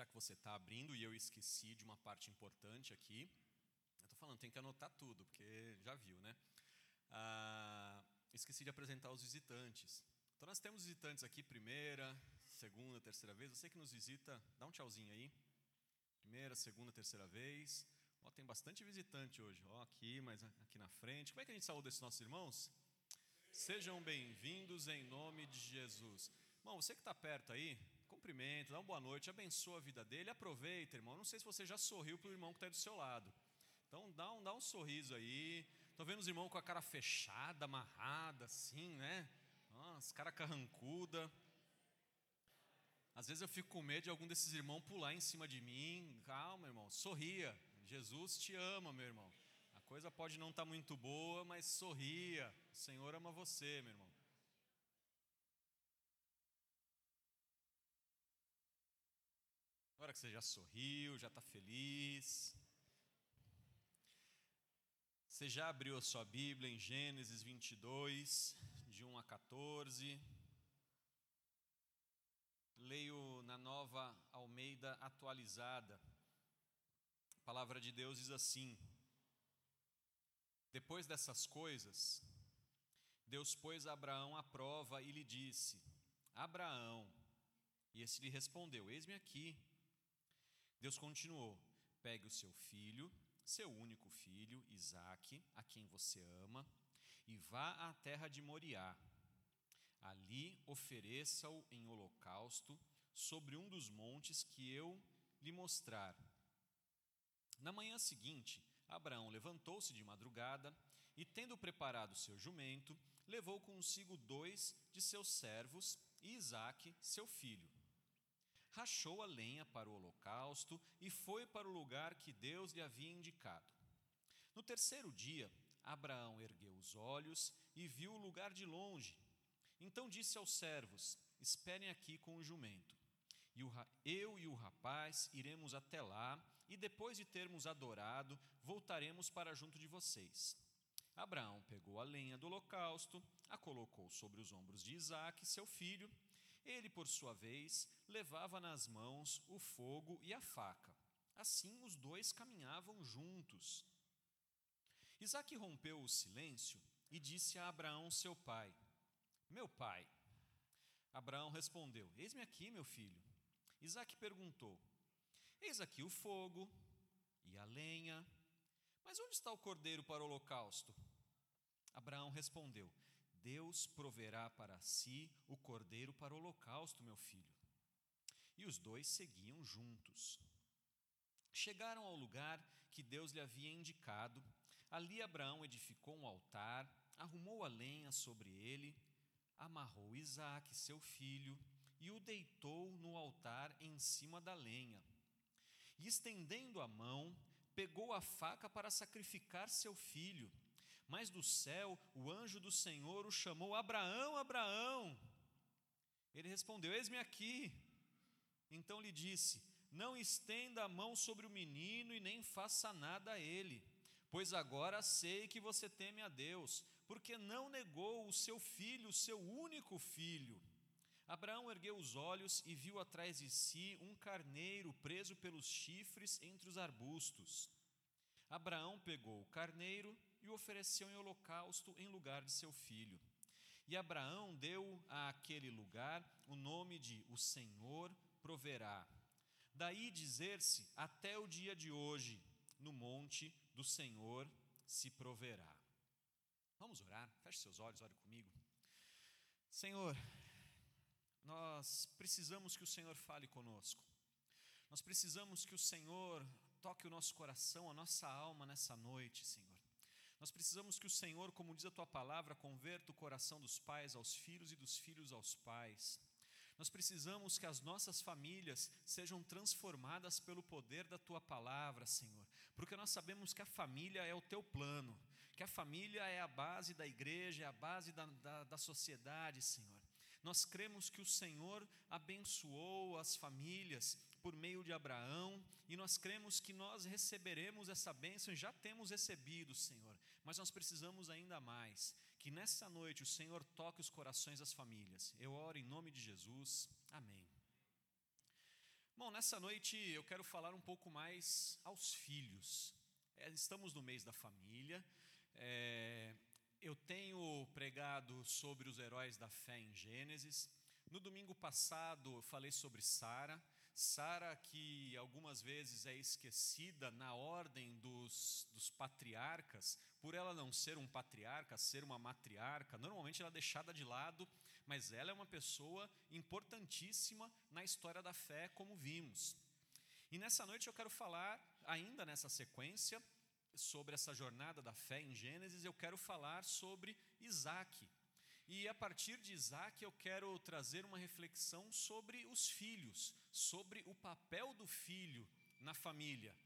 já que você está abrindo e eu esqueci de uma parte importante aqui, eu estou falando, tem que anotar tudo, porque já viu, né? Ah, esqueci de apresentar os visitantes. Então nós temos visitantes aqui, primeira, segunda, terceira vez. Você que nos visita, dá um tchauzinho aí. Primeira, segunda, terceira vez. Ó, tem bastante visitante hoje. Ó, aqui, mas aqui na frente. Como é que a gente saúda esses nossos irmãos? Sejam bem-vindos em nome de Jesus. Irmão, você que está perto aí, cumprimenta, dá uma boa noite, abençoa a vida dele, aproveita, irmão. Não sei se você já sorriu para o irmão que está do seu lado. Então dá um, dá um sorriso aí. Estou vendo os irmãos com a cara fechada, amarrada, assim, né? Nossa, cara carrancuda. Às vezes eu fico com medo de algum desses irmãos pular em cima de mim. Calma, irmão, sorria. Jesus te ama, meu irmão. A coisa pode não estar tá muito boa, mas sorria. O Senhor ama você, meu irmão. Que você já sorriu, já está feliz. Você já abriu a sua Bíblia em Gênesis 22, de 1 a 14. Leio na nova Almeida atualizada. A palavra de Deus diz assim: Depois dessas coisas, Deus pôs Abraão à prova e lhe disse: Abraão. E esse lhe respondeu: Eis-me aqui. Deus continuou: Pegue o seu filho, seu único filho, Isaque, a quem você ama, e vá à terra de Moriá Ali ofereça-o em holocausto sobre um dos montes que eu lhe mostrar. Na manhã seguinte, Abraão levantou-se de madrugada e, tendo preparado seu jumento, levou consigo dois de seus servos e Isaque, seu filho. Rachou a lenha para o holocausto e foi para o lugar que Deus lhe havia indicado. No terceiro dia, Abraão ergueu os olhos e viu o lugar de longe então disse aos servos: Esperem aqui com o jumento. Eu e o rapaz iremos até lá, e depois de termos adorado, voltaremos para junto de vocês. Abraão pegou a lenha do holocausto, a colocou sobre os ombros de Isaque, seu filho. Ele, por sua vez, levava nas mãos o fogo e a faca. Assim os dois caminhavam juntos. Isaque rompeu o silêncio e disse a Abraão, seu pai: meu pai. Abraão respondeu: Eis-me aqui, meu filho. Isaac perguntou: Eis aqui o fogo e a lenha, mas onde está o cordeiro para o holocausto? Abraão respondeu: Deus proverá para si o cordeiro para o holocausto, meu filho. E os dois seguiam juntos. Chegaram ao lugar que Deus lhe havia indicado. Ali Abraão edificou um altar, arrumou a lenha sobre ele amarrou Isaac, seu filho, e o deitou no altar em cima da lenha. E estendendo a mão, pegou a faca para sacrificar seu filho. Mas do céu o anjo do Senhor o chamou: Abraão, Abraão. Ele respondeu: Eis-me aqui. Então lhe disse: Não estenda a mão sobre o menino e nem faça nada a ele Pois agora sei que você teme a Deus, porque não negou o seu filho, o seu único filho. Abraão ergueu os olhos e viu atrás de si um carneiro preso pelos chifres entre os arbustos. Abraão pegou o carneiro e o ofereceu em holocausto em lugar de seu filho. E Abraão deu àquele lugar o nome de O Senhor proverá. Daí dizer-se até o dia de hoje, no monte do Senhor se proverá. Vamos orar? Feche seus olhos, ore comigo. Senhor, nós precisamos que o Senhor fale conosco. Nós precisamos que o Senhor toque o nosso coração, a nossa alma nessa noite, Senhor. Nós precisamos que o Senhor, como diz a tua palavra, converta o coração dos pais aos filhos e dos filhos aos pais. Nós precisamos que as nossas famílias sejam transformadas pelo poder da tua palavra, Senhor, porque nós sabemos que a família é o teu plano, que a família é a base da igreja, é a base da, da, da sociedade, Senhor. Nós cremos que o Senhor abençoou as famílias por meio de Abraão, e nós cremos que nós receberemos essa bênção e já temos recebido, Senhor, mas nós precisamos ainda mais. Que nessa noite o Senhor toque os corações das famílias. Eu oro em nome de Jesus. Amém. Bom, nessa noite eu quero falar um pouco mais aos filhos. É, estamos no mês da família. É, eu tenho pregado sobre os heróis da fé em Gênesis. No domingo passado falei sobre Sara. Sara, que algumas vezes é esquecida na ordem dos, dos patriarcas, por ela não ser um patriarca, ser uma matriarca, normalmente ela é deixada de lado mas ela é uma pessoa importantíssima na história da fé, como vimos. E nessa noite eu quero falar, ainda nessa sequência, sobre essa jornada da fé em Gênesis, eu quero falar sobre Isaac. E a partir de Isaac eu quero trazer uma reflexão sobre os filhos, sobre o papel do filho na família,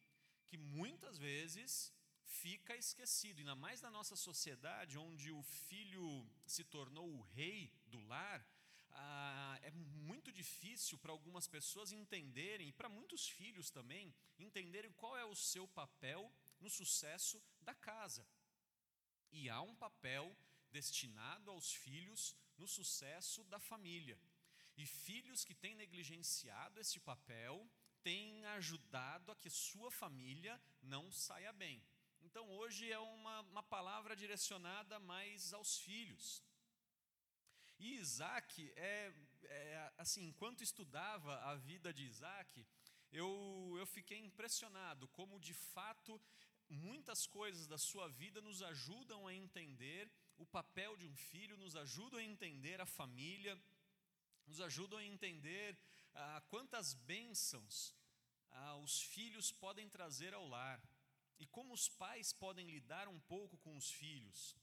que muitas vezes fica esquecido, ainda mais na nossa sociedade, onde o filho se tornou o rei do lar, ah, é muito difícil para algumas pessoas entenderem, e para muitos filhos também, entenderem qual é o seu papel no sucesso da casa. E há um papel destinado aos filhos no sucesso da família. E filhos que têm negligenciado esse papel têm ajudado a que sua família não saia bem. Então hoje é uma, uma palavra direcionada mais aos filhos. E Isaac, é, é, assim, enquanto estudava a vida de Isaac, eu, eu fiquei impressionado como de fato muitas coisas da sua vida nos ajudam a entender o papel de um filho, nos ajudam a entender a família, nos ajudam a entender ah, quantas bênçãos ah, os filhos podem trazer ao lar e como os pais podem lidar um pouco com os filhos.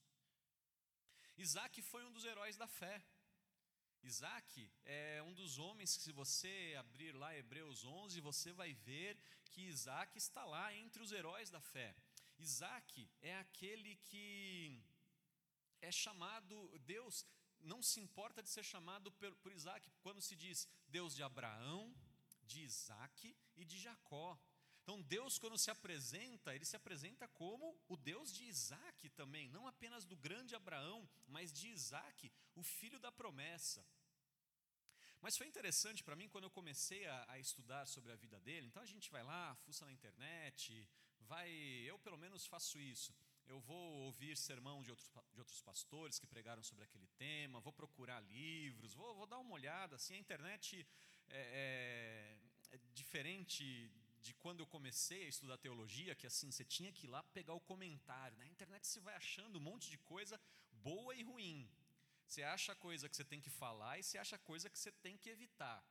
Isaac foi um dos heróis da fé. Isaac é um dos homens que, se você abrir lá Hebreus 11, você vai ver que Isaac está lá entre os heróis da fé. Isaac é aquele que é chamado, Deus não se importa de ser chamado por, por Isaac, quando se diz Deus de Abraão, de Isaac e de Jacó. Então, Deus, quando se apresenta, ele se apresenta como o Deus de Isaac também, não apenas do grande Abraão, mas de Isaac, o filho da promessa. Mas foi interessante para mim quando eu comecei a, a, estudar sobre a vida dele. Então a gente vai lá, fuça na internet, vai. Eu pelo menos faço isso. Eu vou ouvir sermão de outros, de outros pastores que pregaram sobre aquele tema, vou procurar livros, vou, vou dar uma olhada. Assim, a internet é, é, é diferente de quando eu comecei a estudar teologia, que assim, você tinha que ir lá pegar o comentário. Na internet você vai achando um monte de coisa boa e ruim. Você acha coisa que você tem que falar e você acha coisa que você tem que evitar.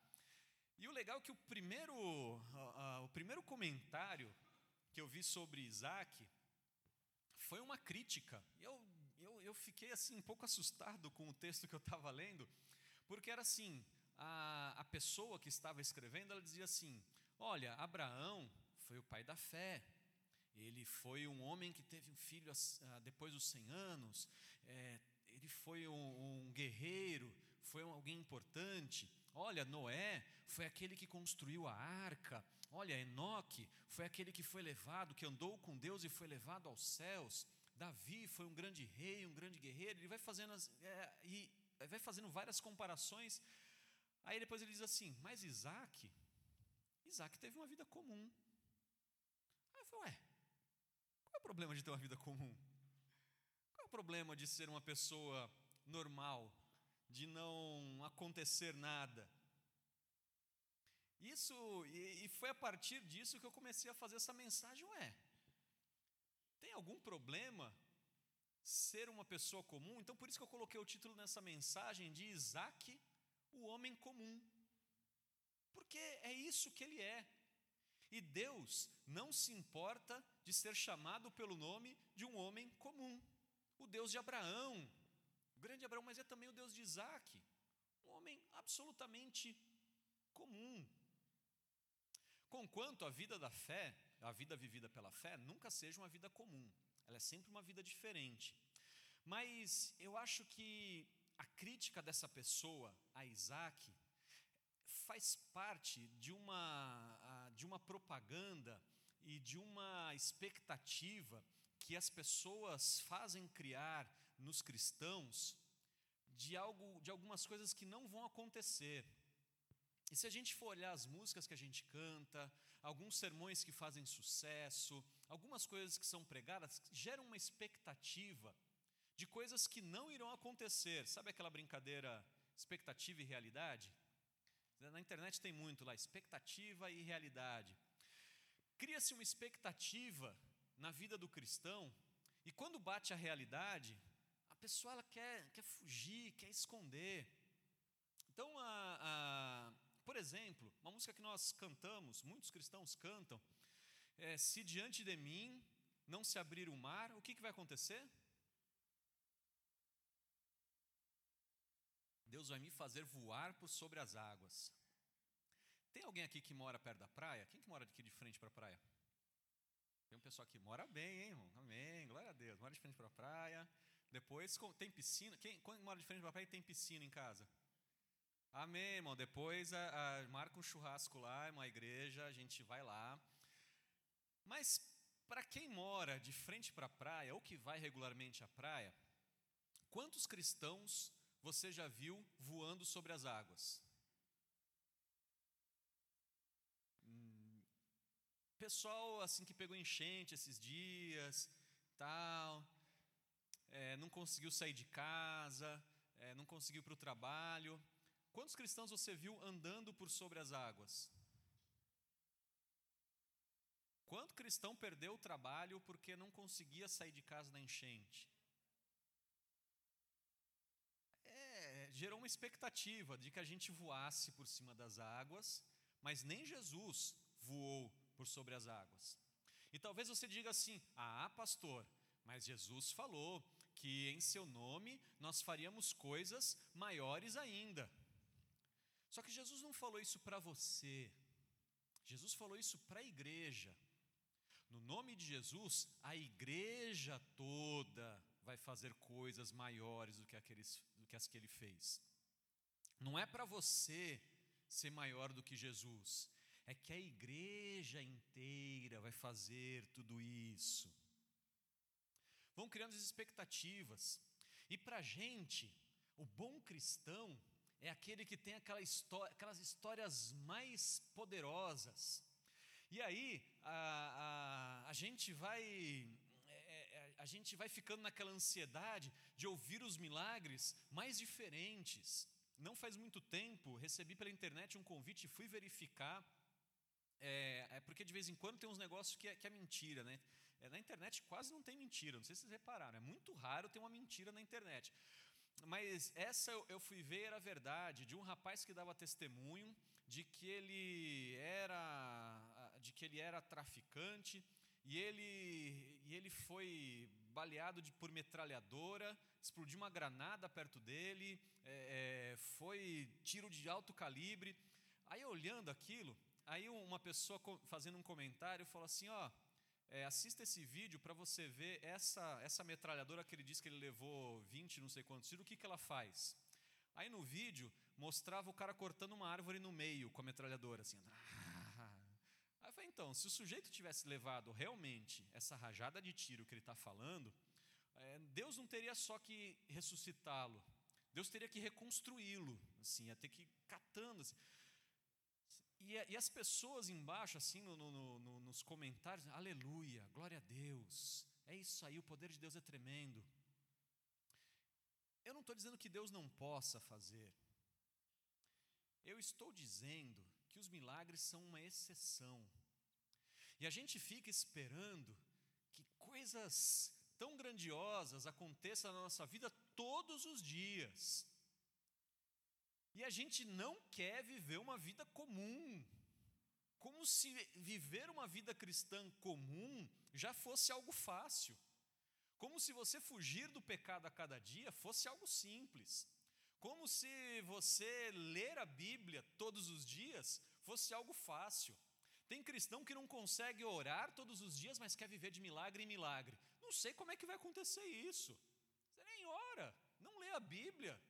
E o legal é que o primeiro, uh, uh, o primeiro comentário que eu vi sobre Isaac foi uma crítica. Eu, eu, eu fiquei assim um pouco assustado com o texto que eu estava lendo, porque era assim, a, a pessoa que estava escrevendo, ela dizia assim, Olha, Abraão foi o pai da fé. Ele foi um homem que teve um filho ah, depois dos 100 anos. É, ele foi um, um guerreiro, foi alguém importante. Olha, Noé foi aquele que construiu a arca. Olha, Enoque foi aquele que foi levado, que andou com Deus e foi levado aos céus. Davi foi um grande rei, um grande guerreiro. Ele vai fazendo, as, é, e vai fazendo várias comparações. Aí depois ele diz assim: Mas Isaac Isaac teve uma vida comum. Aí eu falei, ué, qual é o problema de ter uma vida comum? Qual é o problema de ser uma pessoa normal, de não acontecer nada? Isso, e, e foi a partir disso que eu comecei a fazer essa mensagem, ué, tem algum problema ser uma pessoa comum? Então por isso que eu coloquei o título nessa mensagem de Isaac, o homem comum. Porque é isso que ele é. E Deus não se importa de ser chamado pelo nome de um homem comum. O Deus de Abraão, o grande Abraão, mas é também o Deus de Isaac, um homem absolutamente comum. Conquanto a vida da fé, a vida vivida pela fé, nunca seja uma vida comum, ela é sempre uma vida diferente. Mas eu acho que a crítica dessa pessoa a Isaac faz parte de uma, de uma propaganda e de uma expectativa que as pessoas fazem criar nos cristãos de algo de algumas coisas que não vão acontecer. E se a gente for olhar as músicas que a gente canta, alguns sermões que fazem sucesso, algumas coisas que são pregadas, geram uma expectativa de coisas que não irão acontecer. Sabe aquela brincadeira expectativa e realidade? Na internet tem muito lá, expectativa e realidade. Cria-se uma expectativa na vida do cristão, e quando bate a realidade, a pessoa ela quer, quer fugir, quer esconder. Então, a, a, por exemplo, uma música que nós cantamos, muitos cristãos cantam, é, se diante de mim não se abrir o mar, o que, que vai acontecer? Deus vai me fazer voar por sobre as águas. Tem alguém aqui que mora perto da praia? Quem que mora aqui de frente para a praia? Tem um pessoal que mora bem, hein, irmão? Amém, glória a Deus. Mora de frente para a praia. Depois tem piscina. Quem, quem mora de frente para a praia tem piscina em casa? Amém, irmão. Depois a, a, marca um churrasco lá, uma igreja, a gente vai lá. Mas para quem mora de frente para a praia ou que vai regularmente à praia, quantos cristãos você já viu voando sobre as águas? Hum, pessoal assim que pegou enchente esses dias, tal, é, não conseguiu sair de casa, é, não conseguiu para o trabalho. Quantos cristãos você viu andando por sobre as águas? Quanto cristão perdeu o trabalho porque não conseguia sair de casa na enchente? É, gerou uma expectativa de que a gente voasse por cima das águas, mas nem Jesus voou por sobre as águas. E talvez você diga assim: ah, pastor, mas Jesus falou que em seu nome nós faríamos coisas maiores ainda. Só que Jesus não falou isso para você, Jesus falou isso para a igreja. No nome de Jesus, a igreja toda vai fazer coisas maiores do que, aqueles, do que as que ele fez. Não é para você ser maior do que Jesus, é que a igreja inteira vai fazer tudo isso. Vão criando as expectativas, e para a gente, o bom cristão é aquele que tem aquela história, aquelas histórias mais poderosas. E aí a, a, a gente vai é, é, a gente vai ficando naquela ansiedade de ouvir os milagres mais diferentes. Não faz muito tempo recebi pela internet um convite e fui verificar. É, é, porque de vez em quando tem uns negócios que é, que é mentira, né? É, na internet quase não tem mentira, não sei se vocês repararam, é muito raro ter uma mentira na internet. Mas essa eu, fui ver a verdade de um rapaz que dava testemunho de que ele era de que ele era traficante e ele, e ele foi baleado de, por metralhadora, explodiu uma granada perto dele, é, é, foi tiro de alto calibre. Aí olhando aquilo, aí uma pessoa fazendo um comentário falou assim, ó, é, assista esse vídeo para você ver essa, essa metralhadora que ele disse que ele levou 20, não sei quantos tiros, o que, que ela faz? Aí no vídeo mostrava o cara cortando uma árvore no meio com a metralhadora, assim. Aí eu falei, então, se o sujeito tivesse levado realmente essa rajada de tiro que ele está falando, é, Deus não teria só que ressuscitá-lo, Deus teria que reconstruí-lo, assim, ia ter que ir catando. Assim. E, e as pessoas embaixo, assim, no, no, no, nos comentários, aleluia, glória a Deus, é isso aí, o poder de Deus é tremendo. Eu não estou dizendo que Deus não possa fazer, eu estou dizendo que os milagres são uma exceção. E a gente fica esperando que coisas tão grandiosas aconteçam na nossa vida todos os dias. E a gente não quer viver uma vida comum. Como se viver uma vida cristã comum já fosse algo fácil. Como se você fugir do pecado a cada dia fosse algo simples. Como se você ler a Bíblia todos os dias fosse algo fácil. Tem cristão que não consegue orar todos os dias, mas quer viver de milagre em milagre. Não sei como é que vai acontecer isso. Você nem ora, não lê a Bíblia,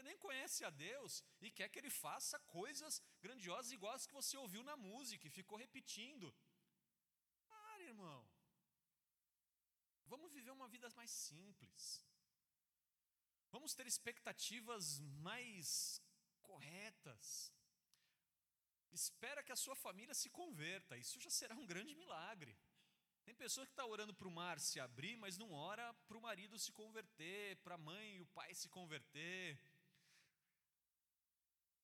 você nem conhece a Deus e quer que Ele faça coisas grandiosas iguais que você ouviu na música e ficou repetindo. Para, irmão. Vamos viver uma vida mais simples. Vamos ter expectativas mais corretas. espera que a sua família se converta, isso já será um grande milagre. Tem pessoa que está orando para o mar se abrir, mas não ora para o marido se converter, para a mãe e o pai se converter.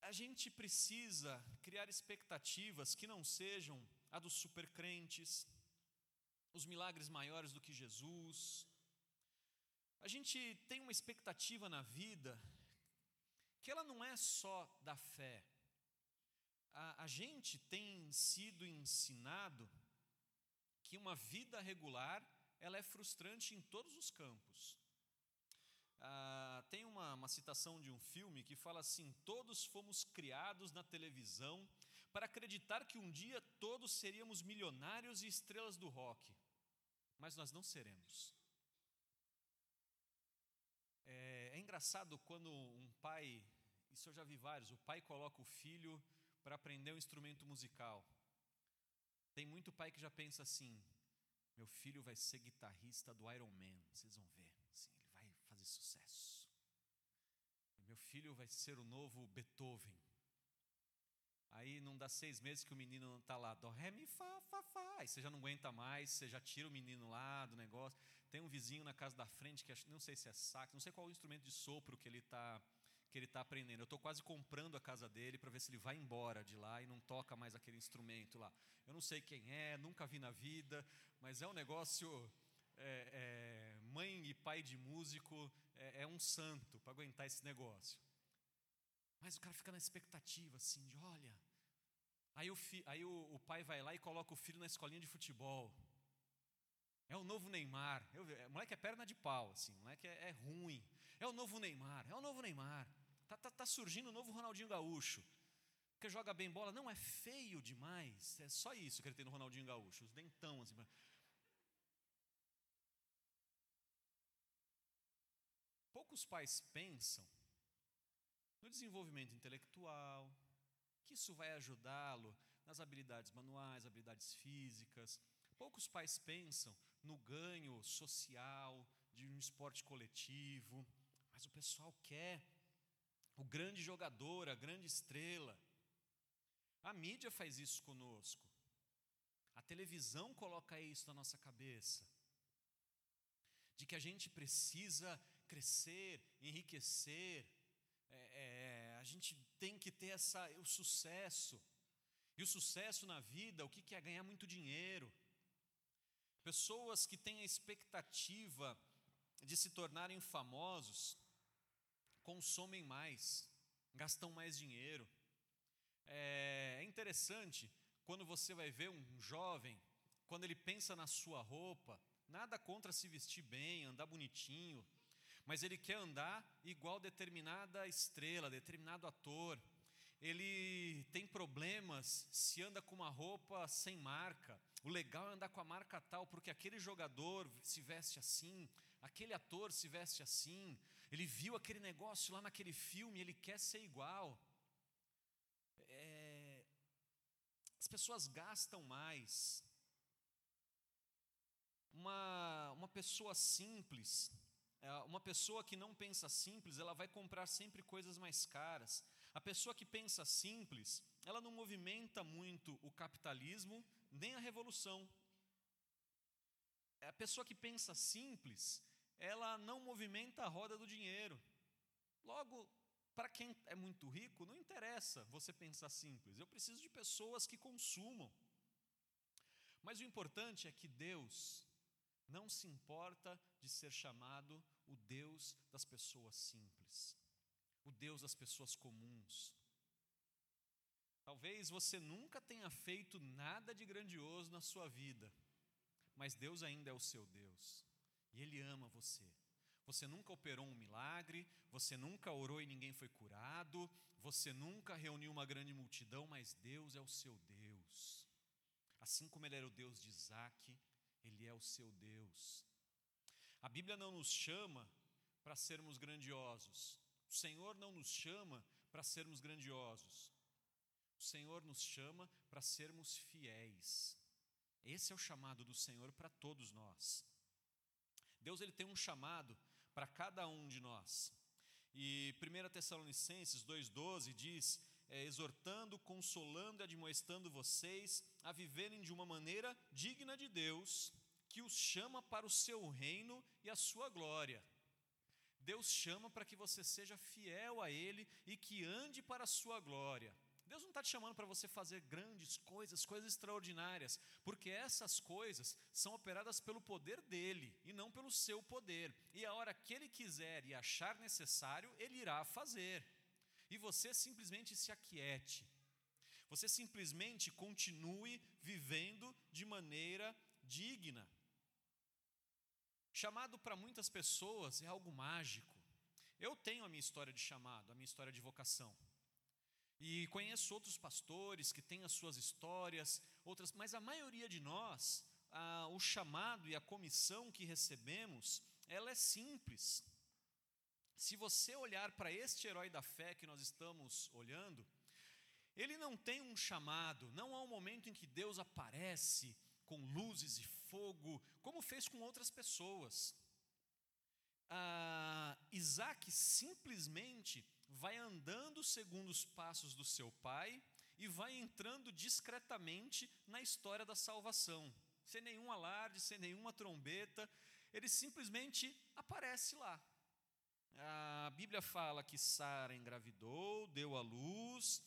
A gente precisa criar expectativas que não sejam a dos supercrentes, os milagres maiores do que Jesus. A gente tem uma expectativa na vida que ela não é só da fé. A, a gente tem sido ensinado que uma vida regular ela é frustrante em todos os campos. Ah, tem uma, uma citação de um filme que fala assim: todos fomos criados na televisão para acreditar que um dia todos seríamos milionários e estrelas do rock, mas nós não seremos. É, é engraçado quando um pai, isso eu já vi vários, o pai coloca o filho para aprender um instrumento musical. Tem muito pai que já pensa assim: meu filho vai ser guitarrista do Iron Man, vocês vão ver, assim, sucesso. Meu filho vai ser o novo Beethoven. Aí não dá seis meses que o menino está lá, dó, ré, mi, fá, fá, fá. Aí você já não aguenta mais, você já tira o menino lá do negócio. Tem um vizinho na casa da frente que não sei se é sax, não sei qual é o instrumento de sopro que ele está que ele está aprendendo. Eu estou quase comprando a casa dele para ver se ele vai embora de lá e não toca mais aquele instrumento lá. Eu não sei quem é, nunca vi na vida, mas é um negócio. É, é, mãe e pai de músico é, é um santo para aguentar esse negócio. Mas o cara fica na expectativa, assim, de olha. Aí, o, fi, aí o, o pai vai lá e coloca o filho na escolinha de futebol. É o novo Neymar. Eu, o moleque é perna de pau, assim, moleque é, é ruim. É o novo Neymar, é o novo Neymar. Tá, tá, tá surgindo o novo Ronaldinho Gaúcho. Porque joga bem bola, não é feio demais. É só isso que ele tem no Ronaldinho Gaúcho, os dentão assim. Poucos pais pensam no desenvolvimento intelectual, que isso vai ajudá-lo nas habilidades manuais, habilidades físicas. Poucos pais pensam no ganho social de um esporte coletivo, mas o pessoal quer o grande jogador, a grande estrela. A mídia faz isso conosco. A televisão coloca isso na nossa cabeça. De que a gente precisa crescer, enriquecer, é, é, a gente tem que ter essa, o sucesso. E o sucesso na vida, o que, que é ganhar muito dinheiro? Pessoas que têm a expectativa de se tornarem famosos consomem mais, gastam mais dinheiro. É, é interessante quando você vai ver um jovem, quando ele pensa na sua roupa, nada contra se vestir bem, andar bonitinho, mas ele quer andar igual determinada estrela, determinado ator. Ele tem problemas se anda com uma roupa sem marca. O legal é andar com a marca tal, porque aquele jogador se veste assim, aquele ator se veste assim, ele viu aquele negócio lá naquele filme, ele quer ser igual. As pessoas gastam mais. Uma, uma pessoa simples, é, uma pessoa que não pensa simples, ela vai comprar sempre coisas mais caras. A pessoa que pensa simples, ela não movimenta muito o capitalismo nem a revolução. A pessoa que pensa simples, ela não movimenta a roda do dinheiro. Logo, para quem é muito rico, não interessa você pensar simples. Eu preciso de pessoas que consumam. Mas o importante é que Deus não se importa de ser chamado o Deus das pessoas simples, o Deus das pessoas comuns. Talvez você nunca tenha feito nada de grandioso na sua vida, mas Deus ainda é o seu Deus, e Ele ama você. Você nunca operou um milagre, você nunca orou e ninguém foi curado, você nunca reuniu uma grande multidão, mas Deus é o seu Deus. Assim como Ele era o Deus de Isaac, Ele é o seu Deus. A Bíblia não nos chama para sermos grandiosos, o Senhor não nos chama para sermos grandiosos, o Senhor nos chama para sermos fiéis. Esse é o chamado do Senhor para todos nós. Deus ele tem um chamado para cada um de nós. E 1 Tessalonicenses 2,12 diz é, exortando, consolando e admoestando vocês a viverem de uma maneira digna de Deus, que os chama para o seu reino e a sua glória. Deus chama para que você seja fiel a Ele e que ande para a sua glória. Deus não está te chamando para você fazer grandes coisas, coisas extraordinárias, porque essas coisas são operadas pelo poder dele e não pelo seu poder. E a hora que ele quiser e achar necessário, ele irá fazer. E você simplesmente se aquiete. Você simplesmente continue vivendo de maneira digna. Chamado para muitas pessoas é algo mágico. Eu tenho a minha história de chamado, a minha história de vocação. E conheço outros pastores que têm as suas histórias, outras, mas a maioria de nós, a, o chamado e a comissão que recebemos, ela é simples. Se você olhar para este herói da fé que nós estamos olhando, ele não tem um chamado, não há um momento em que Deus aparece com luzes e fogo, como fez com outras pessoas. Ah, Isaac simplesmente vai andando segundo os passos do seu pai e vai entrando discretamente na história da salvação, sem nenhum alarde, sem nenhuma trombeta, ele simplesmente aparece lá. A Bíblia fala que Sara engravidou, deu à luz,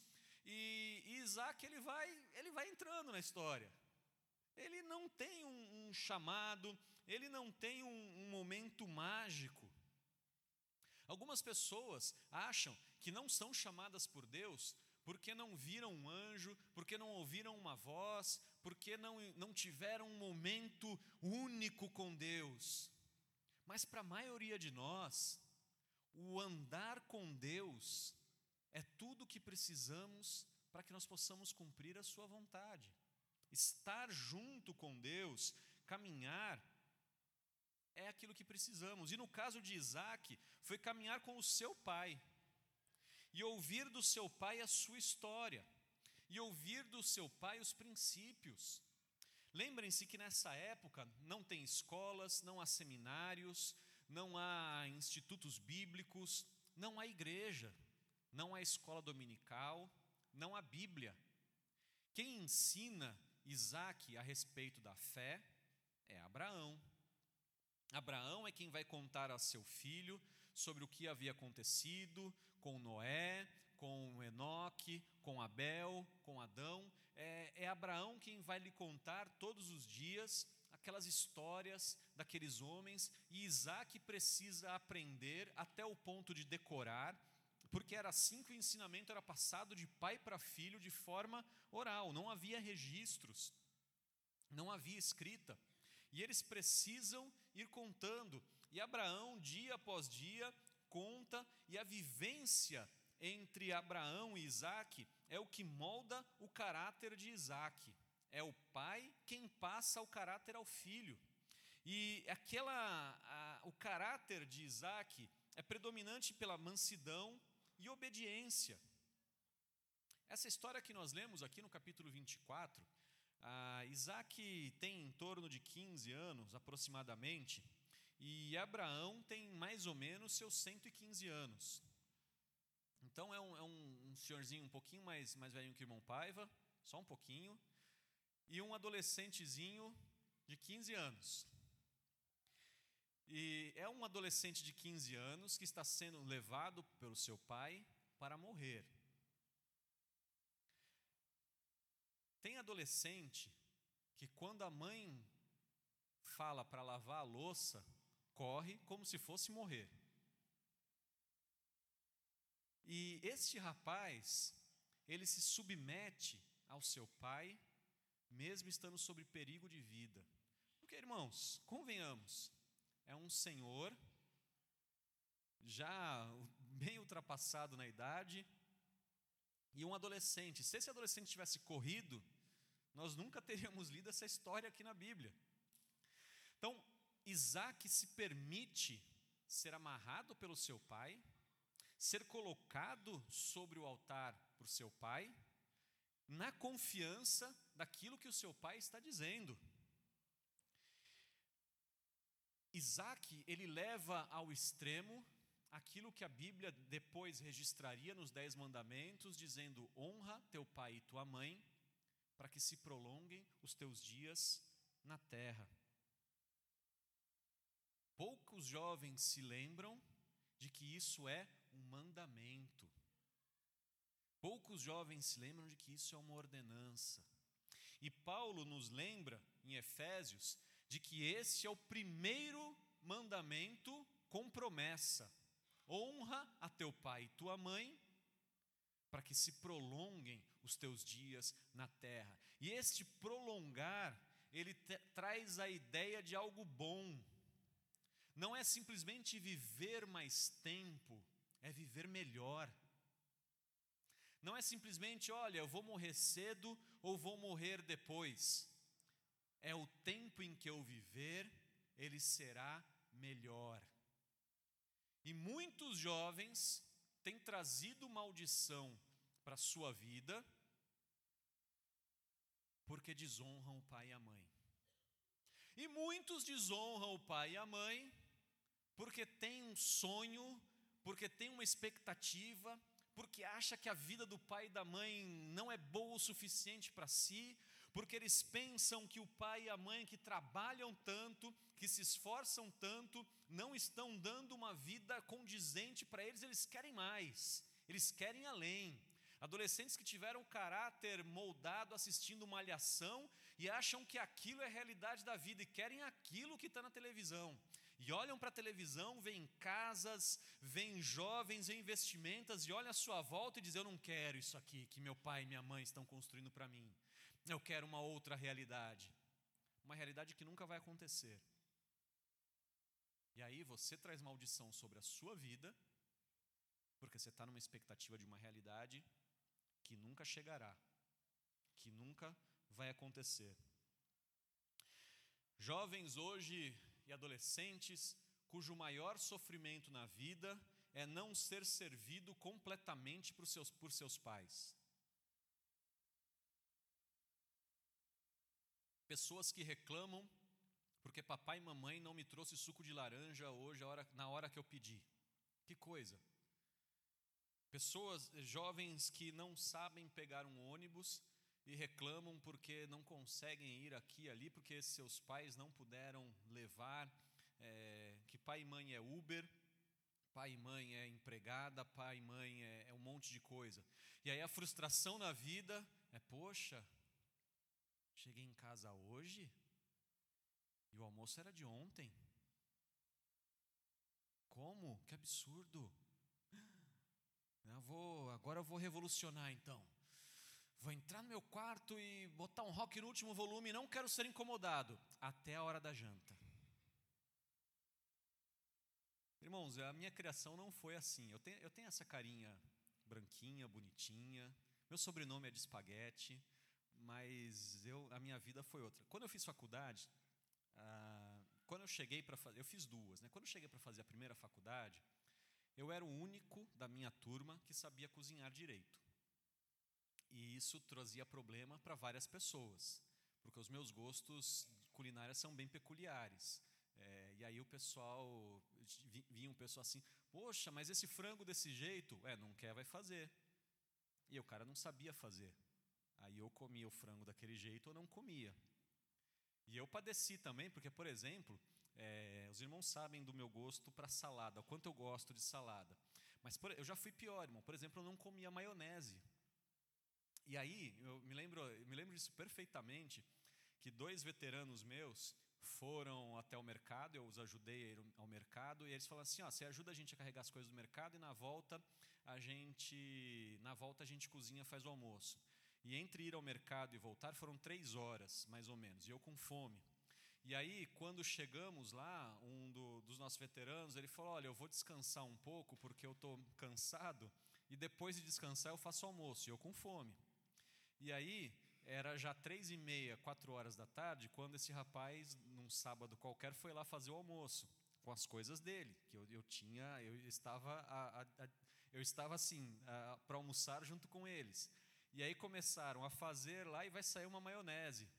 e Isaac ele vai, ele vai entrando na história. Ele não tem um, um chamado, ele não tem um, um momento mágico. Algumas pessoas acham que não são chamadas por Deus porque não viram um anjo, porque não ouviram uma voz, porque não, não tiveram um momento único com Deus. Mas para a maioria de nós, o andar com Deus é tudo o que precisamos para que nós possamos cumprir a Sua vontade. Estar junto com Deus, caminhar, é aquilo que precisamos. E no caso de Isaac, foi caminhar com o seu pai, e ouvir do seu pai a sua história, e ouvir do seu pai os princípios. Lembrem-se que nessa época não tem escolas, não há seminários, não há institutos bíblicos, não há igreja, não há escola dominical, não há Bíblia. Quem ensina Isaac a respeito da fé é Abraão. Abraão é quem vai contar a seu filho sobre o que havia acontecido com Noé, com Enoque, com Abel, com Adão. É, é Abraão quem vai lhe contar todos os dias aquelas histórias daqueles homens, e Isaac precisa aprender até o ponto de decorar, porque era assim que o ensinamento era passado de pai para filho de forma oral, não havia registros, não havia escrita. E eles precisam ir contando. E Abraão, dia após dia, conta, e a vivência entre Abraão e Isaac é o que molda o caráter de Isaac. É o pai quem passa o caráter ao filho. E aquela, a, o caráter de Isaac é predominante pela mansidão e obediência. Essa história que nós lemos aqui no capítulo 24, ah, Isaac tem em torno de 15 anos aproximadamente, e Abraão tem mais ou menos seus 115 anos. Então é um, é um, um senhorzinho um pouquinho mais, mais velhinho que o irmão Paiva, só um pouquinho, e um adolescentezinho de 15 anos. E é um adolescente de 15 anos que está sendo levado pelo seu pai para morrer. Tem adolescente que, quando a mãe fala para lavar a louça, corre como se fosse morrer. E este rapaz, ele se submete ao seu pai, mesmo estando sob perigo de vida. Porque, irmãos, convenhamos, é um senhor já bem ultrapassado na idade, e um adolescente. Se esse adolescente tivesse corrido, nós nunca teríamos lido essa história aqui na Bíblia. Então, Isaac se permite ser amarrado pelo seu pai, ser colocado sobre o altar por seu pai, na confiança daquilo que o seu pai está dizendo. Isaac, ele leva ao extremo aquilo que a Bíblia depois registraria nos Dez Mandamentos, dizendo: honra teu pai e tua mãe, para que se prolonguem os teus dias na terra. Poucos jovens se lembram de que isso é um mandamento. Poucos jovens se lembram de que isso é uma ordenança. E Paulo nos lembra, em Efésios, de que esse é o primeiro mandamento com promessa: honra a teu pai e tua mãe, para que se prolonguem os teus dias na terra. E este prolongar, ele traz a ideia de algo bom. Não é simplesmente viver mais tempo, é viver melhor. Não é simplesmente, olha, eu vou morrer cedo ou vou morrer depois. É o tempo em que eu viver, ele será melhor. E muitos jovens têm trazido maldição para a sua vida porque desonram o pai e a mãe. E muitos desonram o pai e a mãe porque têm um sonho, porque têm uma expectativa, porque acha que a vida do pai e da mãe não é boa o suficiente para si, porque eles pensam que o pai e a mãe que trabalham tanto, que se esforçam tanto, não estão dando uma vida condizente para eles, eles querem mais, eles querem além. Adolescentes que tiveram caráter moldado assistindo uma alhação e acham que aquilo é a realidade da vida e querem aquilo que está na televisão. E olham para a televisão, veem casas, veem jovens, veem vestimentas e olham à sua volta e dizem: Eu não quero isso aqui que meu pai e minha mãe estão construindo para mim. Eu quero uma outra realidade. Uma realidade que nunca vai acontecer. E aí você traz maldição sobre a sua vida, porque você está numa expectativa de uma realidade que nunca chegará, que nunca vai acontecer. Jovens hoje e adolescentes cujo maior sofrimento na vida é não ser servido completamente por seus, por seus pais. Pessoas que reclamam porque papai e mamãe não me trouxe suco de laranja hoje na hora que eu pedi. Que coisa. Pessoas jovens que não sabem pegar um ônibus e reclamam porque não conseguem ir aqui e ali porque seus pais não puderam levar, é, que pai e mãe é Uber, pai e mãe é empregada, pai e mãe é, é um monte de coisa. E aí a frustração na vida é, poxa, Cheguei em casa hoje e o almoço era de ontem. Como? Que absurdo. Eu vou, agora eu vou revolucionar então. Vou entrar no meu quarto e botar um rock no último volume, não quero ser incomodado até a hora da janta. Irmãos, a minha criação não foi assim. Eu tenho, eu tenho essa carinha branquinha, bonitinha. Meu sobrenome é de espaguete mas eu, a minha vida foi outra. Quando eu fiz faculdade, ah, quando eu cheguei para fazer, eu fiz duas, né? Quando eu cheguei para fazer a primeira faculdade, eu era o único da minha turma que sabia cozinhar direito. E isso trazia problema para várias pessoas, porque os meus gostos culinários são bem peculiares. É, e aí o pessoal vinha um pessoal assim, poxa, mas esse frango desse jeito, é, não quer, vai fazer. E o cara não sabia fazer. Aí eu comia o frango daquele jeito ou não comia. E eu padeci também, porque, por exemplo, é, os irmãos sabem do meu gosto para salada, o quanto eu gosto de salada. Mas por, eu já fui pior, irmão. Por exemplo, eu não comia maionese. E aí, eu me lembro, eu me lembro disso perfeitamente, que dois veteranos meus foram até o mercado, eu os ajudei ao mercado, e eles falaram assim: ó, você ajuda a gente a carregar as coisas do mercado e na volta a gente, na volta a gente cozinha, faz o almoço. E entre ir ao mercado e voltar foram três horas, mais ou menos, e eu com fome. E aí, quando chegamos lá, um do, dos nossos veteranos, ele falou: Olha, eu vou descansar um pouco porque eu estou cansado, e depois de descansar eu faço almoço, e eu com fome. E aí, era já três e meia, quatro horas da tarde, quando esse rapaz, num sábado qualquer, foi lá fazer o almoço, com as coisas dele, que eu, eu tinha, eu estava, a, a, a, eu estava assim, para almoçar junto com eles. E aí começaram a fazer lá e vai sair uma maionese.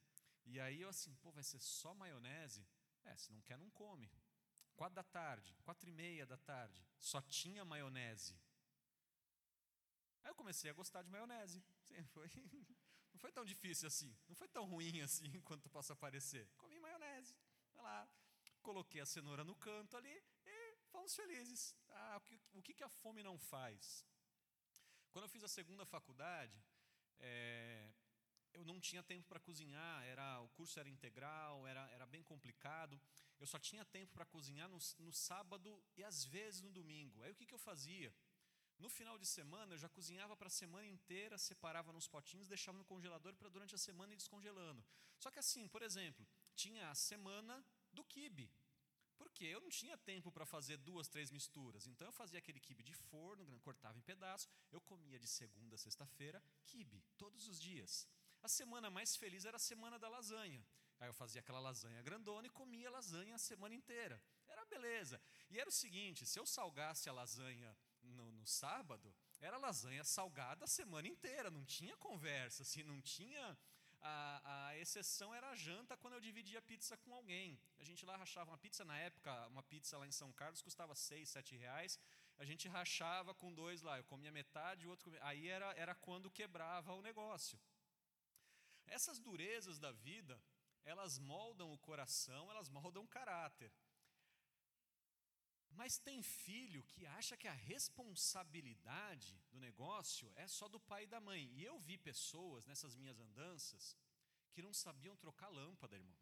E aí eu assim, pô, vai ser só maionese? É, se não quer, não come. quatro da tarde, quatro e meia da tarde, só tinha maionese. Aí eu comecei a gostar de maionese. Sim, foi, não foi tão difícil assim, não foi tão ruim assim quanto possa parecer. Comi maionese, vai lá, coloquei a cenoura no canto ali e fomos felizes. Ah, o, que, o que a fome não faz? Quando eu fiz a segunda faculdade, é, eu não tinha tempo para cozinhar, era, o curso era integral, era, era bem complicado. Eu só tinha tempo para cozinhar no, no, sábado e às vezes no domingo. Aí o que, que eu fazia? No final de semana, eu já cozinhava para a semana inteira, separava nos potinhos, deixava no congelador para durante a semana ir descongelando. Só que assim, por exemplo, tinha a semana do quibe. Porque eu não tinha tempo para fazer duas, três misturas. Então eu fazia aquele quibe de forno, cortava em pedaços, eu comia de segunda a sexta-feira quibe, todos os dias. A semana mais feliz era a semana da lasanha. Aí eu fazia aquela lasanha grandona e comia lasanha a semana inteira. Era beleza. E era o seguinte: se eu salgasse a lasanha no, no sábado, era lasanha salgada a semana inteira, não tinha conversa, assim, não tinha a, a, exceção era a janta quando eu dividia pizza com alguém. A gente lá rachava uma pizza, na época, uma pizza lá em São Carlos custava seis, sete reais. A gente rachava com dois lá, eu comia metade, o outro comia. Aí era, era quando quebrava o negócio. Essas durezas da vida, elas moldam o coração, elas moldam o caráter. Mas tem filho que acha que a responsabilidade do negócio é só do pai e da mãe. E eu vi pessoas nessas minhas andanças que não sabiam trocar lâmpada, irmão.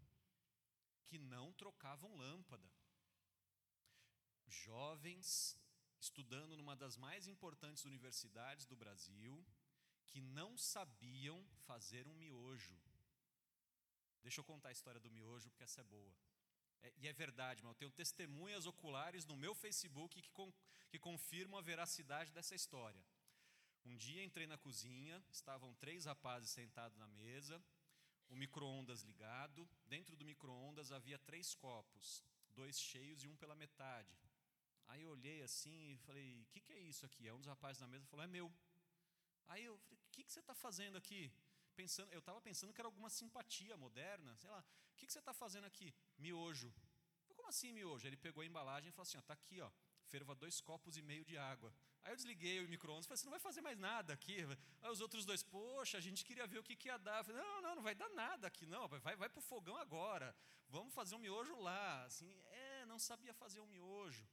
Que não trocavam lâmpada. Jovens estudando numa das mais importantes universidades do Brasil que não sabiam fazer um miojo. Deixa eu contar a história do miojo, porque essa é boa. É, e é verdade, mas eu tenho testemunhas oculares no meu Facebook que, com, que confirmam a veracidade dessa história. Um dia entrei na cozinha, estavam três rapazes sentados na mesa, o micro-ondas ligado. Dentro do micro-ondas havia três copos, dois cheios e um pela metade. Aí eu olhei assim e falei: O que, que é isso aqui? Aí um dos rapazes na mesa falou: É meu. Aí eu falei: O que, que você está fazendo aqui? Pensando, eu estava pensando que era alguma simpatia moderna, sei lá. O que, que você está fazendo aqui? Miojo. Como assim miojo? Ele pegou a embalagem e falou assim: Está aqui, ó, ferva dois copos e meio de água. Aí eu desliguei o micro-ondas e falei: Você não vai fazer mais nada aqui. Aí os outros dois: Poxa, a gente queria ver o que, que ia dar. Eu falei: Não, não, não vai dar nada aqui, não. Vai, vai para o fogão agora. Vamos fazer um miojo lá. Assim, é, não sabia fazer um miojo.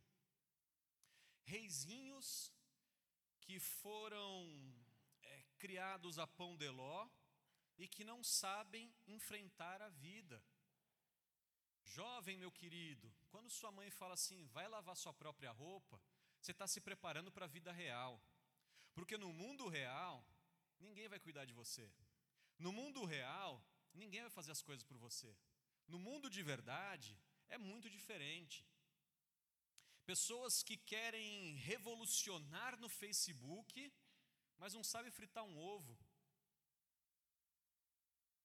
Reizinhos que foram é, criados a pão de ló e que não sabem enfrentar a vida. Jovem, meu querido, quando sua mãe fala assim, vai lavar sua própria roupa, você está se preparando para a vida real. Porque no mundo real, ninguém vai cuidar de você. No mundo real, ninguém vai fazer as coisas por você. No mundo de verdade, é muito diferente. Pessoas que querem revolucionar no Facebook, mas não sabem fritar um ovo.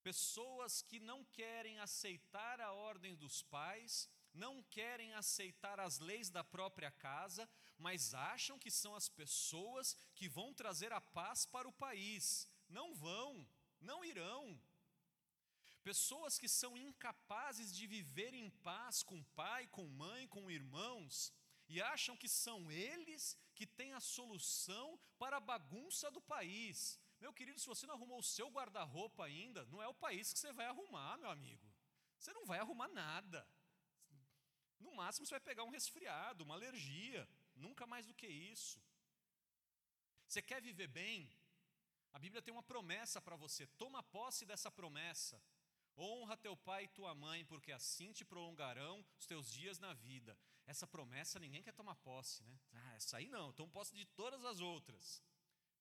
Pessoas que não querem aceitar a ordem dos pais, não querem aceitar as leis da própria casa, mas acham que são as pessoas que vão trazer a paz para o país. Não vão, não irão. Pessoas que são incapazes de viver em paz com pai, com mãe, com irmãos, e acham que são eles que têm a solução para a bagunça do país. Meu querido, se você não arrumou o seu guarda-roupa ainda, não é o país que você vai arrumar, meu amigo. Você não vai arrumar nada. No máximo você vai pegar um resfriado, uma alergia, nunca mais do que isso. Você quer viver bem? A Bíblia tem uma promessa para você. Toma posse dessa promessa. Honra teu pai e tua mãe, porque assim te prolongarão os teus dias na vida. Essa promessa ninguém quer tomar posse, né? Ah, essa aí não, tomo posse de todas as outras,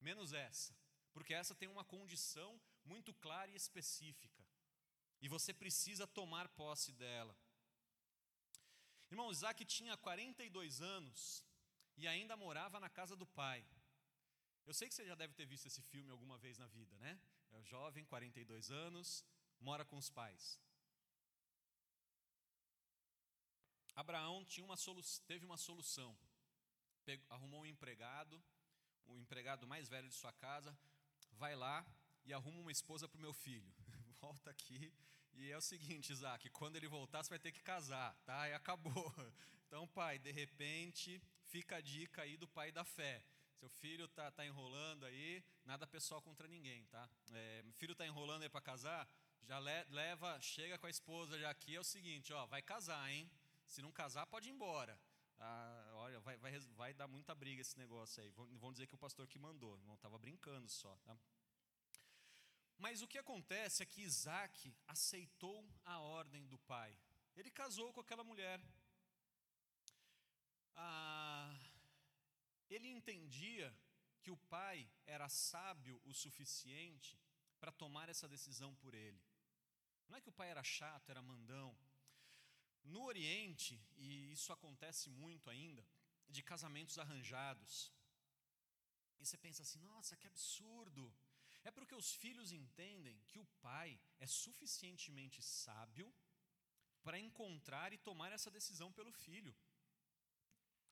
menos essa porque essa tem uma condição muito clara e específica. E você precisa tomar posse dela. Irmão, Isaac tinha 42 anos e ainda morava na casa do pai. Eu sei que você já deve ter visto esse filme alguma vez na vida, né? É jovem, 42 anos, mora com os pais. Abraão tinha uma teve uma solução. Pegou, arrumou um empregado, o empregado mais velho de sua casa, vai lá e arruma uma esposa para o meu filho. Volta aqui E é o seguinte, Isaac, quando ele voltar, você vai ter que casar, tá? E acabou. Então, pai, de repente, fica a dica aí do pai da fé. Seu filho tá, tá enrolando aí, nada pessoal contra ninguém, tá? É, filho tá enrolando aí para casar, já le, leva, chega com a esposa já aqui, é o seguinte, ó, vai casar, hein? Se não casar, pode ir embora. Ah, olha, vai, vai, vai dar muita briga esse negócio aí. Vão, dizer que o pastor que mandou, não estava brincando só, tá? Mas o que acontece é que Isaac aceitou a ordem do pai. Ele casou com aquela mulher. Ah, ele entendia que o pai era sábio o suficiente para tomar essa decisão por ele. Não é que o pai era chato, era mandão. No Oriente, e isso acontece muito ainda, de casamentos arranjados. E você pensa assim: nossa, que absurdo. É porque os filhos entendem que o pai é suficientemente sábio para encontrar e tomar essa decisão pelo filho.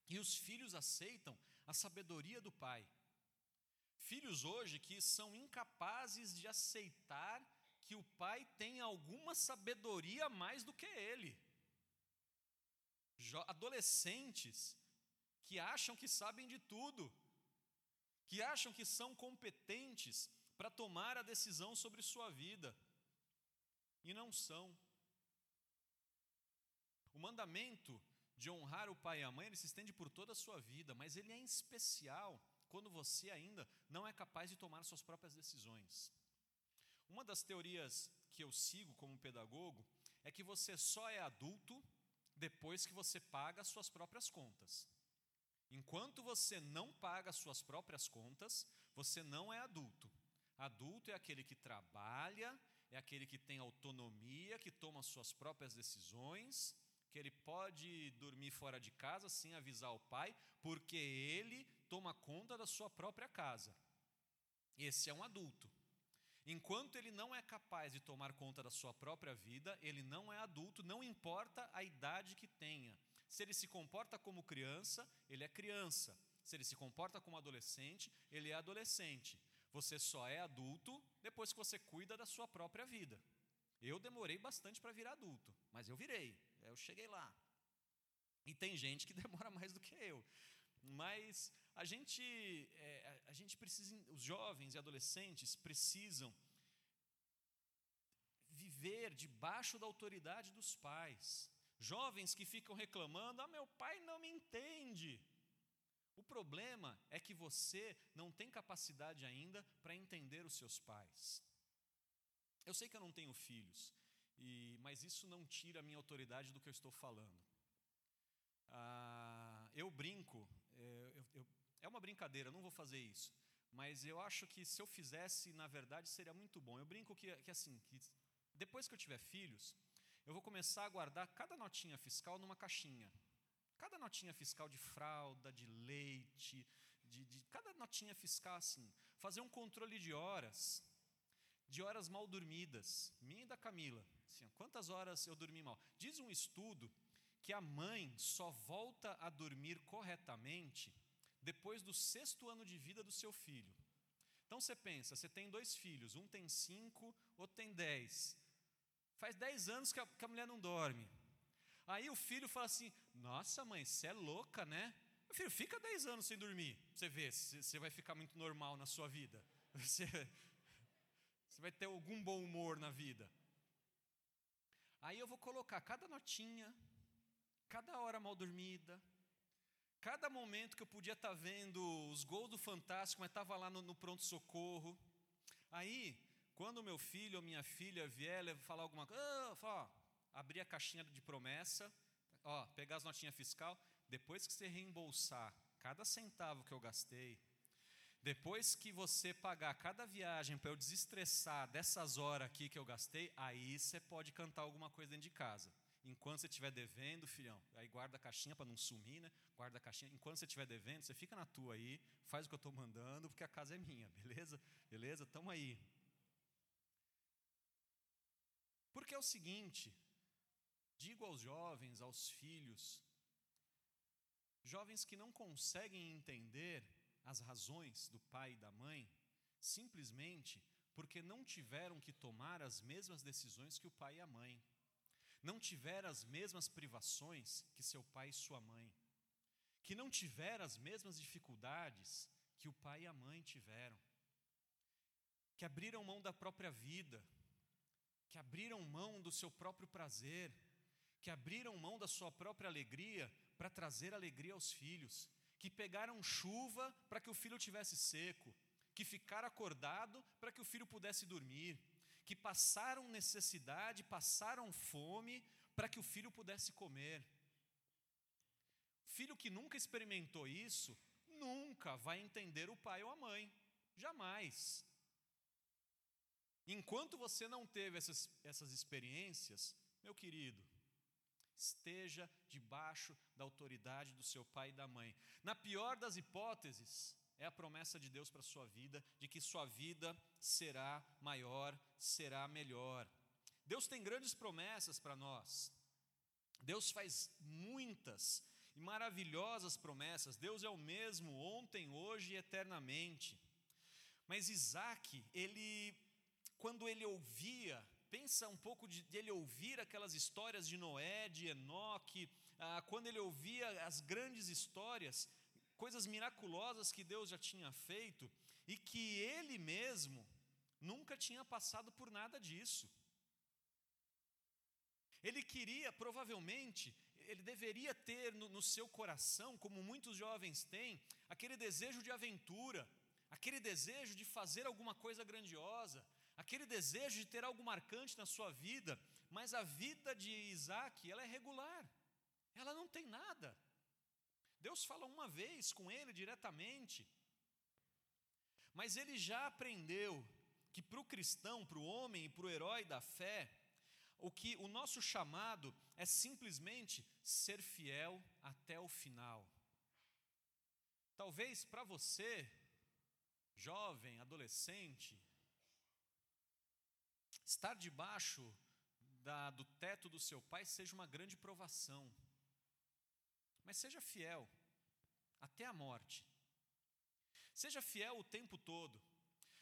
E os filhos aceitam a sabedoria do pai. Filhos hoje que são incapazes de aceitar que o pai tem alguma sabedoria mais do que ele. Adolescentes que acham que sabem de tudo, que acham que são competentes para tomar a decisão sobre sua vida, e não são. O mandamento de honrar o pai e a mãe, ele se estende por toda a sua vida, mas ele é especial quando você ainda não é capaz de tomar suas próprias decisões. Uma das teorias que eu sigo como pedagogo é que você só é adulto depois que você paga as suas próprias contas. Enquanto você não paga as suas próprias contas, você não é adulto. Adulto é aquele que trabalha, é aquele que tem autonomia, que toma suas próprias decisões, que ele pode dormir fora de casa sem avisar o pai, porque ele toma conta da sua própria casa. Esse é um adulto. Enquanto ele não é capaz de tomar conta da sua própria vida, ele não é adulto, não importa a idade que tenha. Se ele se comporta como criança, ele é criança. Se ele se comporta como adolescente, ele é adolescente. Você só é adulto depois que você cuida da sua própria vida. Eu demorei bastante para virar adulto, mas eu virei, eu cheguei lá. E tem gente que demora mais do que eu. Mas a gente, é, a gente precisa, os jovens e adolescentes precisam viver debaixo da autoridade dos pais. Jovens que ficam reclamando: ah, meu pai não me entende. O problema é que você não tem capacidade ainda para entender os seus pais. Eu sei que eu não tenho filhos, e, mas isso não tira a minha autoridade do que eu estou falando. Ah, eu brinco, é, eu, eu, é uma brincadeira, não vou fazer isso, mas eu acho que se eu fizesse, na verdade, seria muito bom. Eu brinco que, que assim, que depois que eu tiver filhos, eu vou começar a guardar cada notinha fiscal numa caixinha. Cada notinha fiscal de fralda, de leite, de, de, cada notinha fiscal assim. Fazer um controle de horas, de horas mal dormidas, minha e da Camila. Assim, quantas horas eu dormi mal? Diz um estudo que a mãe só volta a dormir corretamente depois do sexto ano de vida do seu filho. Então você pensa, você tem dois filhos, um tem cinco, outro tem dez. Faz dez anos que a, que a mulher não dorme. Aí o filho fala assim: Nossa, mãe, você é louca, né? Meu filho, fica 10 anos sem dormir. Você vê, você vai ficar muito normal na sua vida. Você, você vai ter algum bom humor na vida. Aí eu vou colocar cada notinha, cada hora mal dormida, cada momento que eu podia estar vendo os gols do Fantástico, mas estava lá no, no pronto-socorro. Aí, quando meu filho ou minha filha vier falar alguma coisa, fala, abrir a caixinha de promessa, ó, pegar as notinhas fiscal, depois que você reembolsar cada centavo que eu gastei, depois que você pagar cada viagem para eu desestressar dessas horas aqui que eu gastei, aí você pode cantar alguma coisa dentro de casa. Enquanto você estiver devendo, filhão, aí guarda a caixinha para não sumir, né? Guarda a caixinha. Enquanto você estiver devendo, você fica na tua aí, faz o que eu estou mandando, porque a casa é minha, beleza? Beleza? Tamo aí. Porque é o seguinte, Digo aos jovens, aos filhos, jovens que não conseguem entender as razões do pai e da mãe, simplesmente porque não tiveram que tomar as mesmas decisões que o pai e a mãe, não tiveram as mesmas privações que seu pai e sua mãe, que não tiveram as mesmas dificuldades que o pai e a mãe tiveram, que abriram mão da própria vida, que abriram mão do seu próprio prazer, que abriram mão da sua própria alegria para trazer alegria aos filhos, que pegaram chuva para que o filho tivesse seco, que ficaram acordado para que o filho pudesse dormir, que passaram necessidade, passaram fome para que o filho pudesse comer. Filho que nunca experimentou isso, nunca vai entender o pai ou a mãe, jamais. Enquanto você não teve essas, essas experiências, meu querido, esteja debaixo da autoridade do seu pai e da mãe. Na pior das hipóteses, é a promessa de Deus para a sua vida, de que sua vida será maior, será melhor. Deus tem grandes promessas para nós. Deus faz muitas e maravilhosas promessas. Deus é o mesmo ontem, hoje e eternamente. Mas Isaac, ele quando ele ouvia, pensa um pouco de, de ele ouvir aquelas histórias de Noé, de Enoque, ah, quando ele ouvia as grandes histórias, coisas miraculosas que Deus já tinha feito e que ele mesmo nunca tinha passado por nada disso. Ele queria, provavelmente, ele deveria ter no, no, seu coração, como muitos jovens têm, aquele desejo de aventura, aquele desejo de fazer alguma coisa grandiosa, aquele desejo de ter algo marcante na sua vida, mas a vida de Isaac, ela é regular, ela não tem nada. Deus fala uma vez com ele diretamente, mas ele já aprendeu que para o cristão, para o homem e para o herói da fé, o que o nosso chamado é simplesmente ser fiel até o final. Talvez para você, jovem, adolescente, Estar debaixo da, do teto do seu pai seja uma grande provação. Mas seja fiel até a morte. Seja fiel o tempo todo.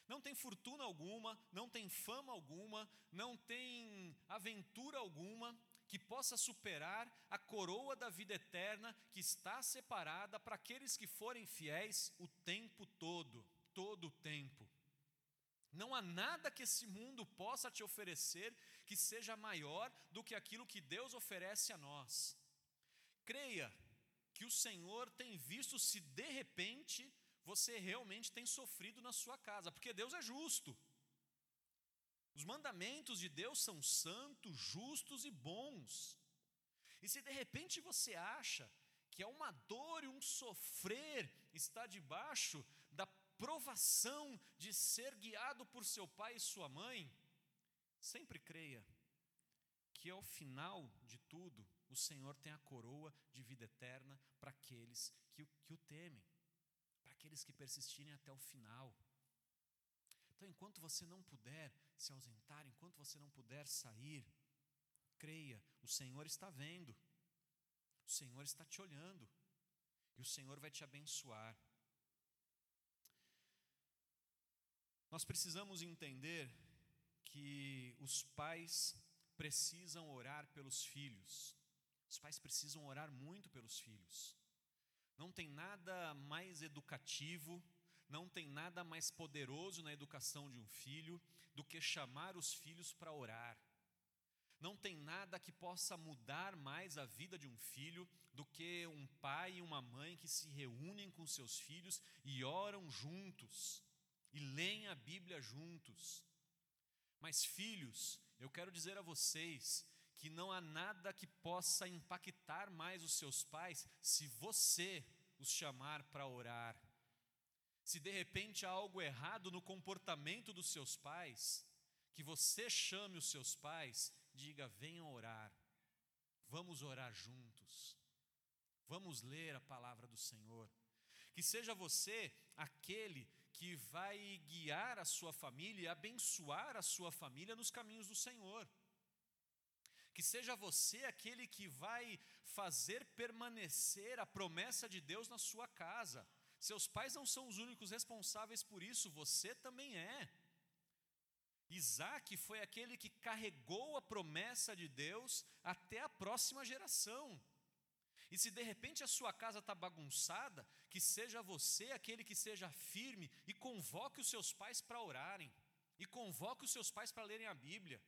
Não tem fortuna alguma, não tem fama alguma, não tem aventura alguma que possa superar a coroa da vida eterna que está separada para aqueles que forem fiéis o tempo todo, todo o tempo. Não há nada que esse mundo possa te oferecer que seja maior do que aquilo que Deus oferece a nós. Creia que o Senhor tem visto se de repente você realmente tem sofrido na sua casa, porque Deus é justo. Os mandamentos de Deus são santos, justos e bons. E se de repente você acha que é uma dor e um sofrer está debaixo provação de ser guiado por seu pai e sua mãe, sempre creia que ao final de tudo, o Senhor tem a coroa de vida eterna para aqueles que que o temem, para aqueles que persistirem até o final. Então, enquanto você não puder se ausentar, enquanto você não puder sair, creia, o Senhor está vendo, o Senhor está te olhando, e o Senhor vai te abençoar. Nós precisamos entender que os pais precisam orar pelos filhos. Os pais precisam orar muito pelos filhos. Não tem nada mais educativo, não tem nada mais poderoso na educação de um filho do que chamar os filhos para orar. Não tem nada que possa mudar mais a vida de um filho do que um pai e uma mãe que se reúnem com seus filhos e oram juntos e leem a Bíblia juntos. Mas, filhos, eu quero dizer a vocês que não há nada que possa impactar mais os seus pais se você os chamar para orar. Se de repente há algo errado no comportamento dos seus pais, que você chame os seus pais, diga: venham orar, vamos orar juntos, vamos ler a palavra do Senhor. Que seja você aquele que vai guiar a sua família e abençoar a sua família nos caminhos do Senhor. Que seja você aquele que vai fazer permanecer a promessa de Deus na sua casa. Seus pais não são os únicos responsáveis por isso, você também é. Isaac foi aquele que carregou a promessa de Deus até a próxima geração. E se de repente a sua casa está bagunçada, que seja você aquele que seja firme e convoque os seus pais para orarem, e convoque os seus pais para lerem a Bíblia.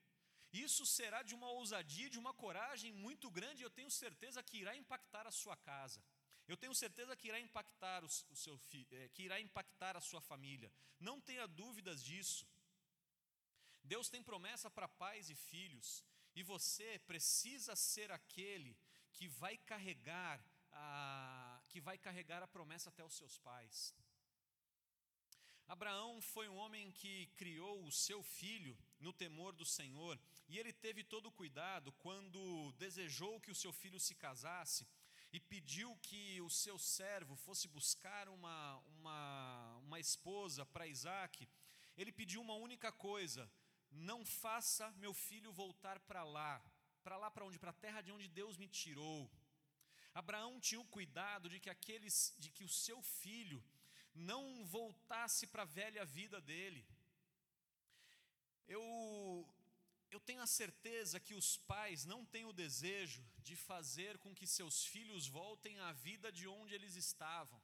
Isso será de uma ousadia, de uma coragem muito grande, eu tenho certeza que irá impactar a sua casa. Eu tenho certeza que irá impactar o, seu é, que irá impactar a sua família. Não tenha dúvidas disso. Deus tem promessa para pais e filhos, e você precisa ser aquele que vai carregar a, que vai carregar a promessa até os seus pais. Abraão foi um homem que criou o seu filho no temor do Senhor, e ele teve todo o cuidado quando desejou que o seu filho se casasse e pediu que o seu servo fosse buscar uma, uma, uma esposa para Isaac, ele pediu uma única coisa: não faça meu filho voltar para lá. Para lá para onde? Para a terra de onde Deus me tirou. Abraão tinha o cuidado de que aqueles, de que o seu filho não voltasse para a velha vida dele. Eu eu tenho a certeza que os pais não têm o desejo de fazer com que seus filhos voltem à vida de onde eles estavam.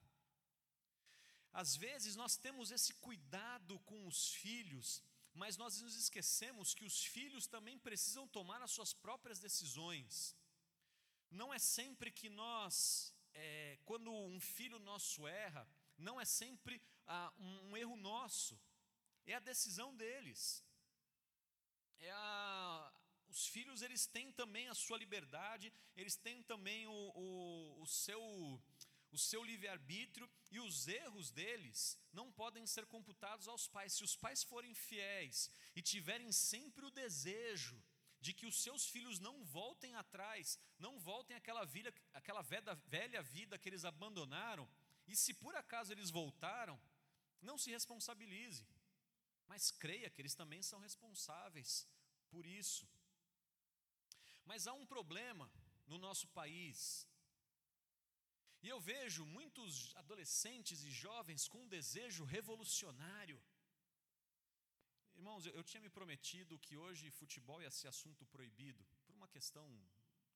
Às vezes nós temos esse cuidado com os filhos, mas nós nos esquecemos que os filhos também precisam tomar as suas próprias decisões. Não é sempre que nós, é, quando um filho nosso erra, não é sempre ah, um, um erro nosso, é a decisão deles é a, os filhos eles têm também a sua liberdade, eles têm também o, o, o seu, o seu livre-arbítrio e os erros deles não podem ser computados aos pais. Se os pais forem fiéis e tiverem sempre o desejo de que os seus filhos não voltem atrás, não voltem àquela, vida, àquela velha, vida que eles abandonaram, e se por acaso eles voltaram, não se responsabilize, mas creia que eles também são responsáveis por isso. Mas há um problema no nosso país. E eu vejo muitos adolescentes e jovens com um desejo revolucionário. Irmãos, eu tinha me prometido que hoje futebol ia ser assunto proibido, por uma questão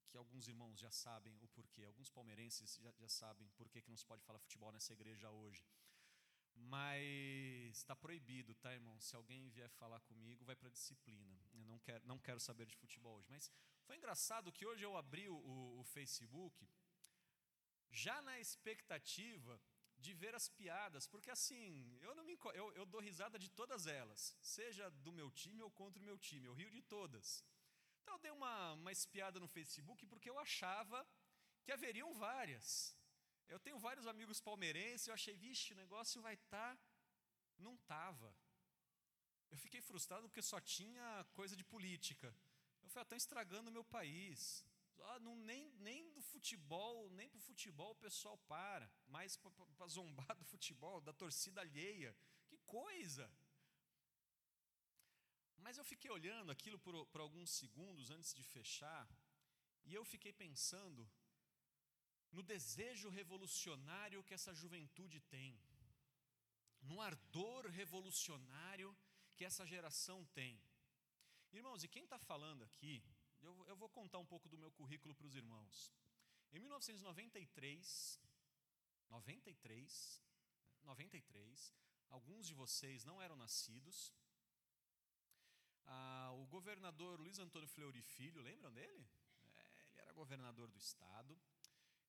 que alguns irmãos já sabem o porquê, alguns palmeirenses já, já sabem por que não se pode falar futebol nessa igreja hoje. Mas está proibido, tá, irmão? Se alguém vier falar comigo, vai para disciplina. Eu não quero, não quero saber de futebol hoje. Mas foi engraçado que hoje eu abri o, o Facebook, já na expectativa de ver as piadas, porque assim, eu, não me, eu, eu dou risada de todas elas, seja do meu time ou contra o meu time, eu rio de todas. Então eu dei uma, uma espiada no Facebook porque eu achava que haveriam várias. Eu tenho vários amigos palmeirenses, eu achei, vixe, o negócio vai estar. Tá. Não estava. Eu fiquei frustrado porque só tinha coisa de política. Eu falei, estão estragando o meu país. Ah, não, nem, nem do futebol, nem para o futebol o pessoal para, mas para zombar do futebol, da torcida alheia. Que coisa! Mas eu fiquei olhando aquilo por, por alguns segundos antes de fechar, e eu fiquei pensando no desejo revolucionário que essa juventude tem, no ardor revolucionário que essa geração tem. Irmãos, e quem está falando aqui, eu, eu vou contar um pouco do meu currículo para os irmãos. Em 1993, 93, 93, alguns de vocês não eram nascidos. Ah, o governador Luiz Antônio Fleury Filho, lembram dele? É, ele era governador do estado.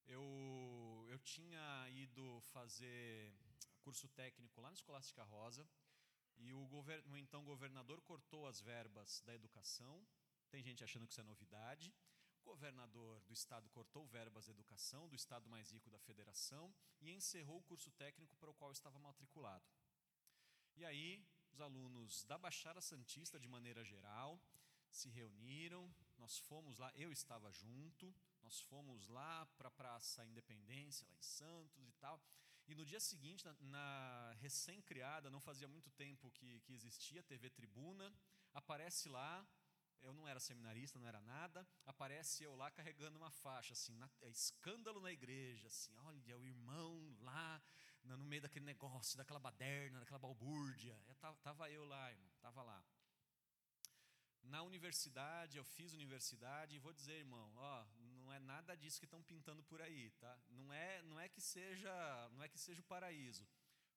Eu, eu tinha ido fazer curso técnico lá na Escolástica Rosa e o, govern, o então governador cortou as verbas da educação. Tem gente achando que isso é novidade. O governador do estado cortou verbas da educação, do estado mais rico da federação, e encerrou o curso técnico para o qual estava matriculado. E aí, os alunos da Baixada Santista, de maneira geral, se reuniram, nós fomos lá, eu estava junto, nós fomos lá para a Praça Independência, lá em Santos e tal. E no dia seguinte, na, na recém-criada, não fazia muito tempo que, que existia, TV Tribuna, aparece lá, eu não era seminarista, não era nada, aparece eu lá carregando uma faixa, assim, na, é escândalo na igreja, assim, olha, o irmão lá, no meio daquele negócio, daquela baderna, daquela balbúrdia. Eu tava, tava eu lá, irmão, tava lá. na universidade, eu fiz universidade e vou dizer, irmão, ó, não é nada disso que estão pintando por aí, tá? Não é, não é que seja, não é que seja o paraíso,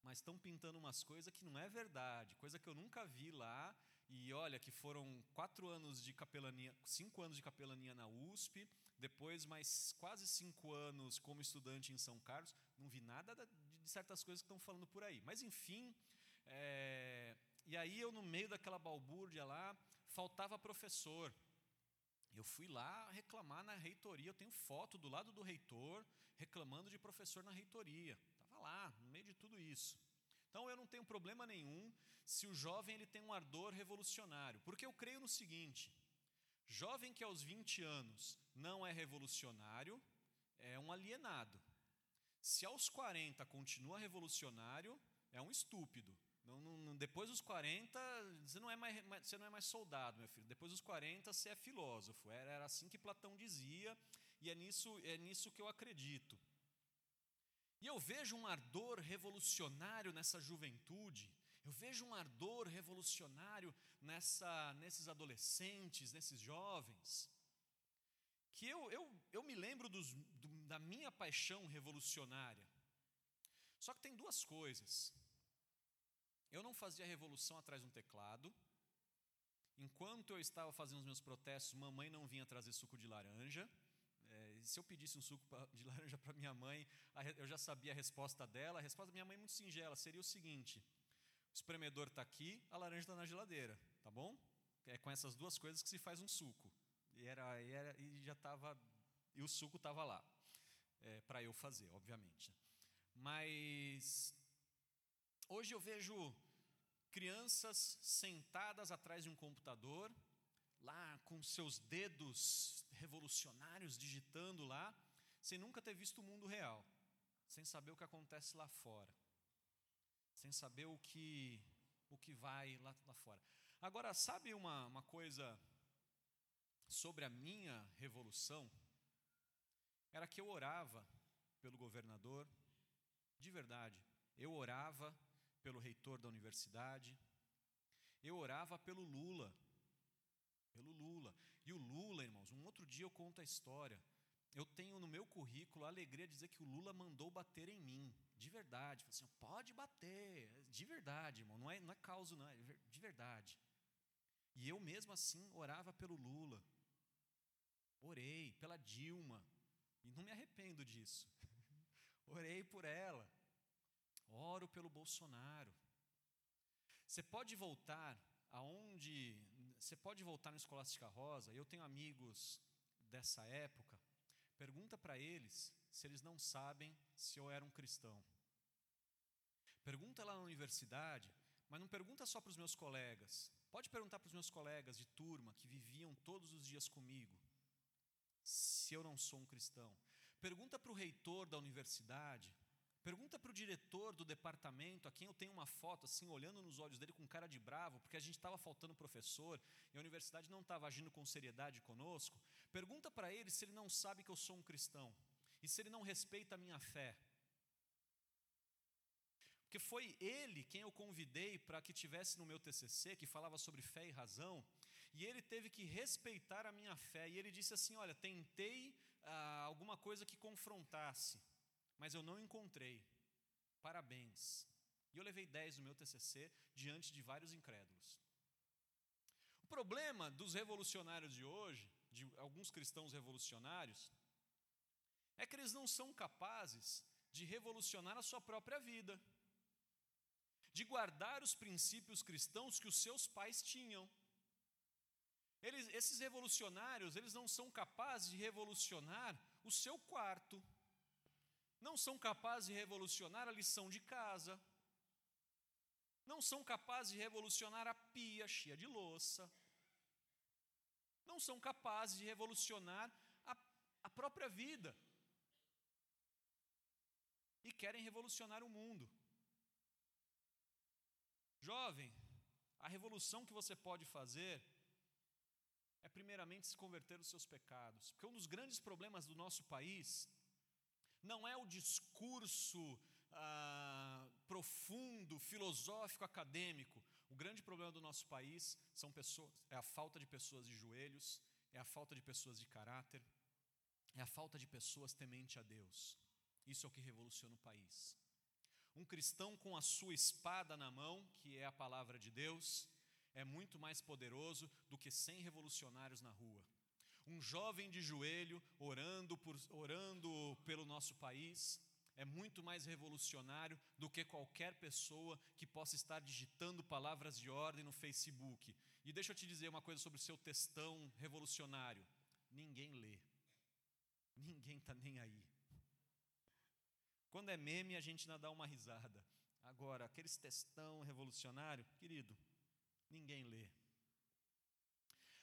mas estão pintando umas coisas que não é verdade, coisa que eu nunca vi lá. E olha, que foram quatro anos de capelania, cinco anos de capelania na USP, depois mais quase cinco anos como estudante em São Carlos. Não vi nada de certas coisas que estão falando por aí. Mas enfim, é, e aí eu no meio daquela balbúrdia lá, faltava professor. Eu fui lá reclamar na reitoria, eu tenho foto do lado do reitor reclamando de professor na reitoria. Estava lá, no meio de tudo isso. Então eu não tenho problema nenhum se o jovem ele tem um ardor revolucionário, porque eu creio no seguinte: jovem que aos 20 anos não é revolucionário, é um alienado. Se aos 40 continua revolucionário, é um estúpido. Não, não, depois dos 40, você não, é mais, você não é mais soldado, meu filho. Depois dos 40, você é filósofo. Era, era assim que Platão dizia, e é nisso, é nisso que eu acredito. E eu vejo um ardor revolucionário nessa juventude, eu vejo um ardor revolucionário nessa, nesses adolescentes, nesses jovens, que eu, eu, eu me lembro dos, do, da minha paixão revolucionária. Só que tem duas coisas. Eu não fazia revolução atrás de um teclado. Enquanto eu estava fazendo os meus protestos, mamãe não vinha trazer suco de laranja. Se eu pedisse um suco de laranja para minha mãe, eu já sabia a resposta dela. A resposta da minha mãe é muito singela: seria o seguinte: o espremedor está aqui, a laranja está na geladeira, tá bom? É com essas duas coisas que se faz um suco. E, era, e, era, e já estava. E o suco estava lá, é, para eu fazer, obviamente. Mas Hoje eu vejo crianças sentadas atrás de um computador, lá com seus dedos revolucionários digitando lá, sem nunca ter visto o mundo real, sem saber o que acontece lá fora, sem saber o que, o que vai lá, lá fora. Agora, sabe uma, uma coisa sobre a minha revolução? Era que eu orava pelo governador, de verdade, eu orava pelo reitor da universidade. Eu orava pelo Lula. Pelo Lula. E o Lula, irmãos, um outro dia eu conto a história. Eu tenho no meu currículo a alegria de dizer que o Lula mandou bater em mim. De verdade. Assim, pode bater. De verdade, irmão. Não é, não é causa, não. É de verdade. E eu mesmo assim orava pelo Lula. Orei pela Dilma. E não me arrependo disso. Orei por ela. Oro pelo Bolsonaro. Você pode voltar aonde. Você pode voltar no Escolástica Rosa. Eu tenho amigos dessa época. Pergunta para eles se eles não sabem se eu era um cristão. Pergunta lá na universidade, mas não pergunta só para os meus colegas. Pode perguntar para os meus colegas de turma que viviam todos os dias comigo se eu não sou um cristão. Pergunta para o reitor da universidade Pergunta para o diretor do departamento, a quem eu tenho uma foto assim, olhando nos olhos dele com cara de bravo, porque a gente estava faltando professor e a universidade não estava agindo com seriedade conosco. Pergunta para ele se ele não sabe que eu sou um cristão e se ele não respeita a minha fé. Porque foi ele quem eu convidei para que tivesse no meu TCC, que falava sobre fé e razão, e ele teve que respeitar a minha fé. E ele disse assim: Olha, tentei ah, alguma coisa que confrontasse mas eu não encontrei. Parabéns. E eu levei 10 no meu TCC diante de vários incrédulos. O problema dos revolucionários de hoje, de alguns cristãos revolucionários, é que eles não são capazes de revolucionar a sua própria vida, de guardar os princípios cristãos que os seus pais tinham. Eles, esses revolucionários, eles não são capazes de revolucionar o seu quarto, não são capazes de revolucionar a lição de casa, não são capazes de revolucionar a pia cheia de louça, não são capazes de revolucionar a, a própria vida e querem revolucionar o mundo. Jovem, a revolução que você pode fazer é, primeiramente, se converter dos seus pecados, porque um dos grandes problemas do nosso país não é o discurso ah, profundo, filosófico, acadêmico. O grande problema do nosso país são pessoas, é a falta de pessoas de joelhos, é a falta de pessoas de caráter, é a falta de pessoas temente a Deus. Isso é o que revoluciona o país. Um cristão com a sua espada na mão, que é a palavra de Deus, é muito mais poderoso do que cem revolucionários na rua. Um jovem de joelho orando, por, orando pelo nosso país é muito mais revolucionário do que qualquer pessoa que possa estar digitando palavras de ordem no Facebook. E deixa eu te dizer uma coisa sobre o seu textão revolucionário: ninguém lê, ninguém está nem aí. Quando é meme, a gente ainda dá uma risada. Agora, aqueles textão revolucionário, querido, ninguém lê.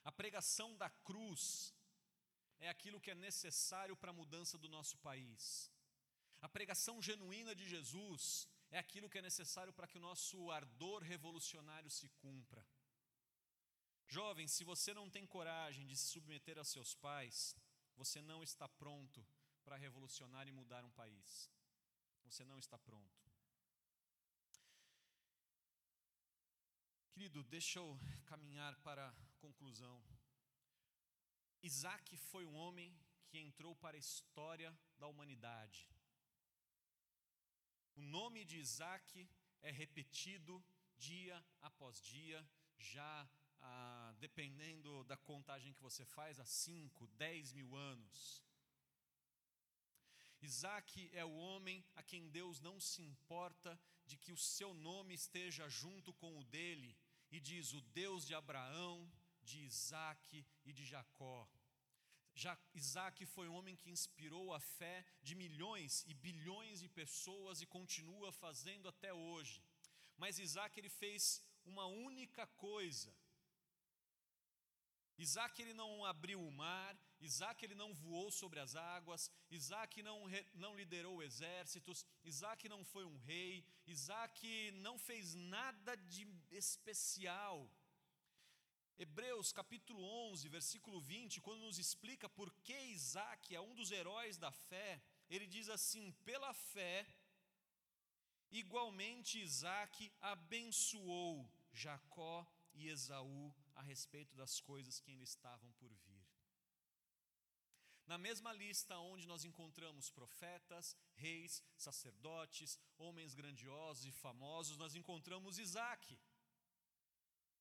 A pregação da cruz é aquilo que é necessário para a mudança do nosso país. A pregação genuína de Jesus é aquilo que é necessário para que o nosso ardor revolucionário se cumpra. Jovem, se você não tem coragem de se submeter aos seus pais, você não está pronto para revolucionar e mudar um país. Você não está pronto. Querido, deixa eu caminhar para a conclusão. Isaac foi um homem que entrou para a história da humanidade. O nome de Isaac é repetido dia após dia, já ah, dependendo da contagem que você faz, há 5, 10 mil anos. Isaac é o homem a quem Deus não se importa de que o seu nome esteja junto com o dele, e diz: o Deus de Abraão, de Isaac e de Jacó. Já Isaac foi um homem que inspirou a fé de milhões e bilhões de pessoas e continua fazendo até hoje. Mas Isaac ele fez uma única coisa. Isaac ele não abriu o mar, Isaac ele não voou sobre as águas, Isaac não, não liderou exércitos, Isaac não foi um rei, Isaac não fez nada de especial. Hebreus capítulo 11, versículo 20, quando nos explica por que Isaac é um dos heróis da fé, ele diz assim: pela fé, igualmente Isaac abençoou Jacó e Esaú a respeito das coisas que ainda estavam por vir. Na mesma lista onde nós encontramos profetas, reis, sacerdotes, homens grandiosos e famosos, nós encontramos Isaac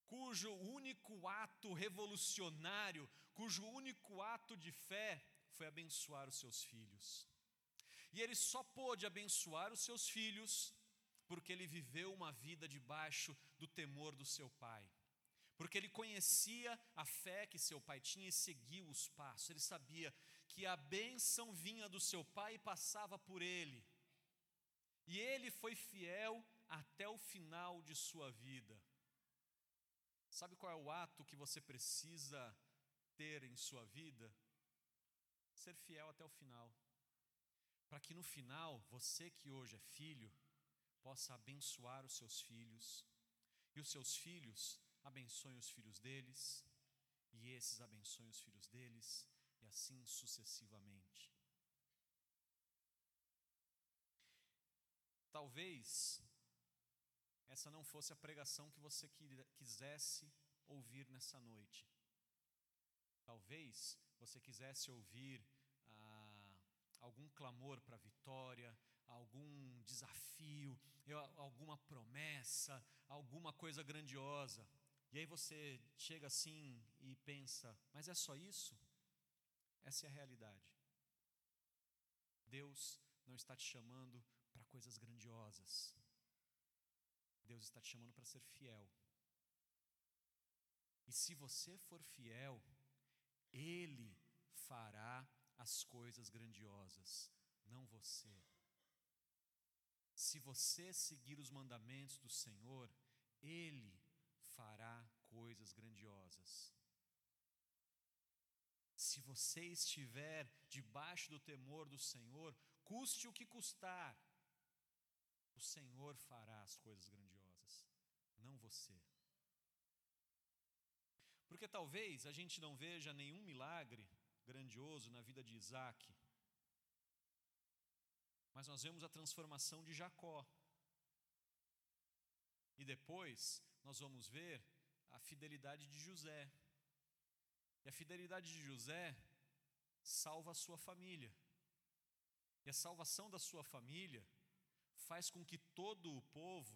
cujo único ato revolucionário, cujo único ato de fé foi abençoar os seus filhos. E ele só pôde abençoar os seus filhos porque ele viveu uma vida debaixo do temor do seu pai. Porque ele conhecia a fé que seu pai tinha e seguiu os passos. Ele sabia que a bênção vinha do seu pai e passava por ele. E ele foi fiel até o final de sua vida. Sabe qual é o ato que você precisa ter em sua vida? Ser fiel até o final. Para que no final, você que hoje é filho, possa abençoar os seus filhos, e os seus filhos abençoem os filhos deles, e esses abençoem os filhos deles, e assim sucessivamente. Talvez essa não fosse a pregação que você quisesse ouvir nessa noite. Talvez você quisesse ouvir ah, algum clamor para vitória, algum desafio, alguma promessa, alguma coisa grandiosa. E aí você chega assim e pensa: mas é só isso? Essa é a realidade. Deus não está te chamando para coisas grandiosas. Deus está te chamando para ser fiel. E se você for fiel, Ele fará as coisas grandiosas, não você. Se você seguir os mandamentos do Senhor, Ele fará coisas grandiosas. Se você estiver debaixo do temor do Senhor, custe o que custar, o Senhor fará as coisas grandiosas, não você. Porque talvez a gente não veja nenhum milagre grandioso na vida de Isaac, mas nós vemos a transformação de Jacó. E depois nós vamos ver a fidelidade de José. E a fidelidade de José salva a sua família. E a salvação da sua família faz com que todo o povo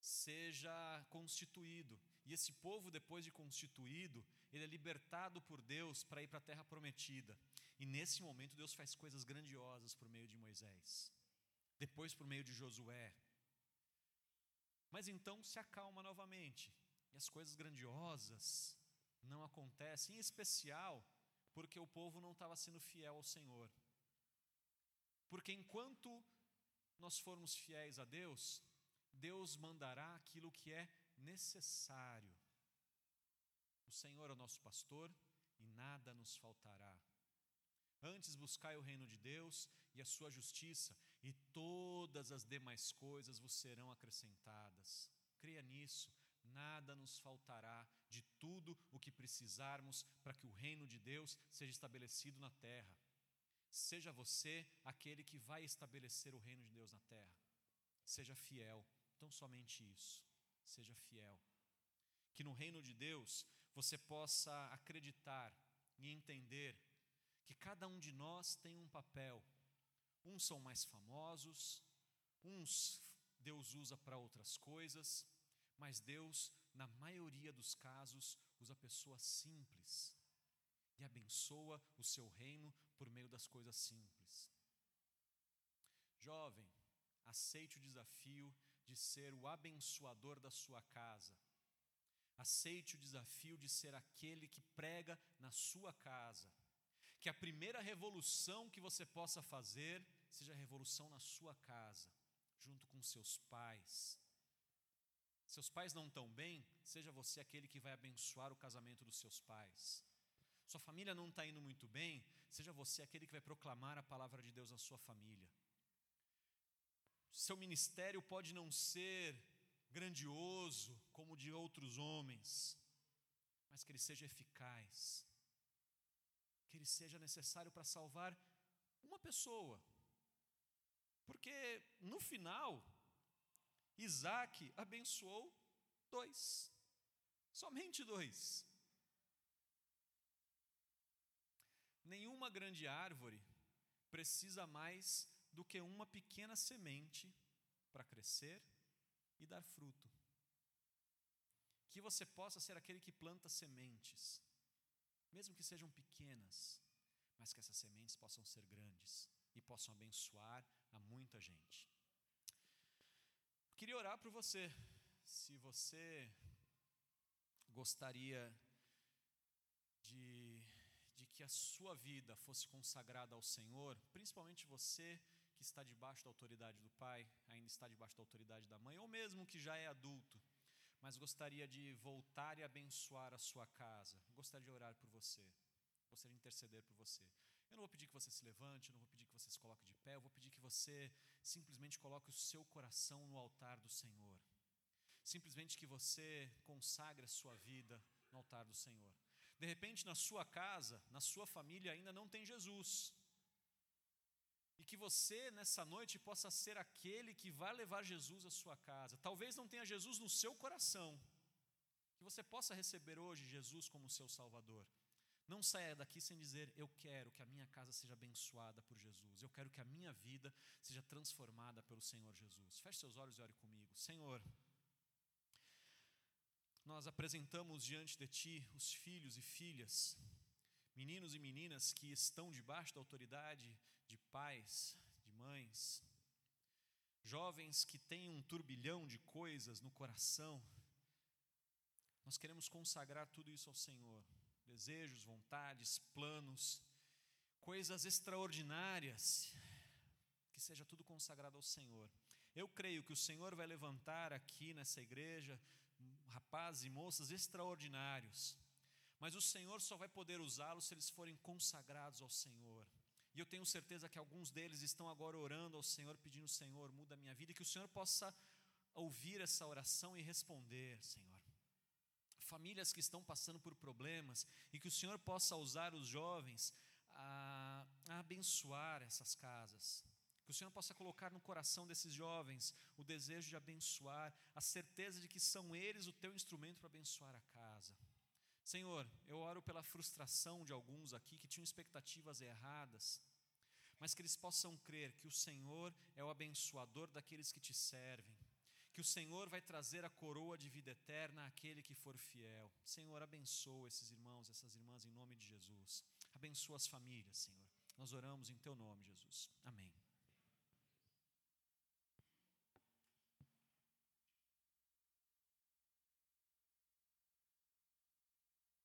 seja constituído. E esse povo, depois de constituído, ele é libertado por Deus para ir para a terra prometida. E nesse momento, Deus faz coisas grandiosas por meio de Moisés, depois por meio de Josué. Mas então se acalma novamente, e as coisas grandiosas não acontecem, em especial porque o povo não estava sendo fiel ao Senhor. Porque enquanto nós formos fiéis a Deus, Deus mandará aquilo que é necessário. O Senhor é o nosso pastor e nada nos faltará. Antes buscai o reino de Deus e a sua justiça, e todas as demais coisas vos serão acrescentadas. Creia nisso, nada nos faltará de tudo o que precisarmos para que o reino de Deus seja estabelecido na terra. Seja você aquele que vai estabelecer o reino de Deus na terra. Seja fiel, tão somente isso. Seja fiel. Que no reino de Deus você possa acreditar e entender que cada um de nós tem um papel. Uns são mais famosos, uns Deus usa para outras coisas, mas Deus, na maioria dos casos, usa pessoas simples e abençoa o seu reino por meio das coisas simples. Jovem, aceite o desafio de ser o abençoador da sua casa. Aceite o desafio de ser aquele que prega na sua casa. Que a primeira revolução que você possa fazer seja a revolução na sua casa, junto com seus pais. Seus pais não estão bem, seja você aquele que vai abençoar o casamento dos seus pais. Sua família não está indo muito bem, seja você aquele que vai proclamar a palavra de Deus na sua família. Seu ministério pode não ser grandioso como o de outros homens, mas que ele seja eficaz, que ele seja necessário para salvar uma pessoa. Porque no final, Isaac abençoou dois, somente dois. Nenhuma grande árvore precisa mais do que uma pequena semente para crescer e dar fruto. Que você possa ser aquele que planta sementes, mesmo que sejam pequenas, mas que essas sementes possam ser grandes e possam abençoar a muita gente. Queria orar por você. Se você gostaria de, que a sua vida fosse consagrada ao Senhor, principalmente você que está debaixo da autoridade do pai, ainda está debaixo da autoridade da mãe, ou mesmo que já é adulto, mas gostaria de voltar e abençoar a sua casa, gostaria de orar por você, gostaria de interceder por você. Eu não vou pedir que você se levante, não vou pedir que você se coloque de pé, eu vou pedir que você simplesmente coloque o seu coração no altar do Senhor. Simplesmente que você consagre a sua vida no altar do Senhor. De repente, na sua casa, na sua família, ainda não tem Jesus. E que você, nessa noite, possa ser aquele que vai levar Jesus à sua casa. Talvez não tenha Jesus no seu coração. Que você possa receber hoje Jesus como seu Salvador. Não saia daqui sem dizer: Eu quero que a minha casa seja abençoada por Jesus. Eu quero que a minha vida seja transformada pelo Senhor Jesus. Feche seus olhos e ore comigo. Senhor, nós apresentamos diante de Ti os filhos e filhas, meninos e meninas que estão debaixo da autoridade de pais, de mães, jovens que têm um turbilhão de coisas no coração. Nós queremos consagrar tudo isso ao Senhor. Desejos, vontades, planos, coisas extraordinárias, que seja tudo consagrado ao Senhor. Eu creio que o Senhor vai levantar aqui nessa igreja rapazes e moças extraordinários, mas o Senhor só vai poder usá-los se eles forem consagrados ao Senhor. E eu tenho certeza que alguns deles estão agora orando ao Senhor, pedindo: Senhor, muda a minha vida, e que o Senhor possa ouvir essa oração e responder, Senhor. Famílias que estão passando por problemas, e que o Senhor possa usar os jovens a, a abençoar essas casas, Que o Senhor possa colocar no coração desses jovens o desejo de abençoar, a certeza de que são eles o teu instrumento para abençoar a casa. Senhor, eu oro pela frustração de alguns aqui que tinham expectativas erradas, mas que eles possam crer que o Senhor é o abençoador daqueles que te servem, que o Senhor vai trazer a coroa de vida eterna àquele que for fiel. Senhor, abençoa esses irmãos, essas irmãs, em nome de Jesus. Abençoa as famílias, Senhor. Nós oramos em Teu nome, Jesus.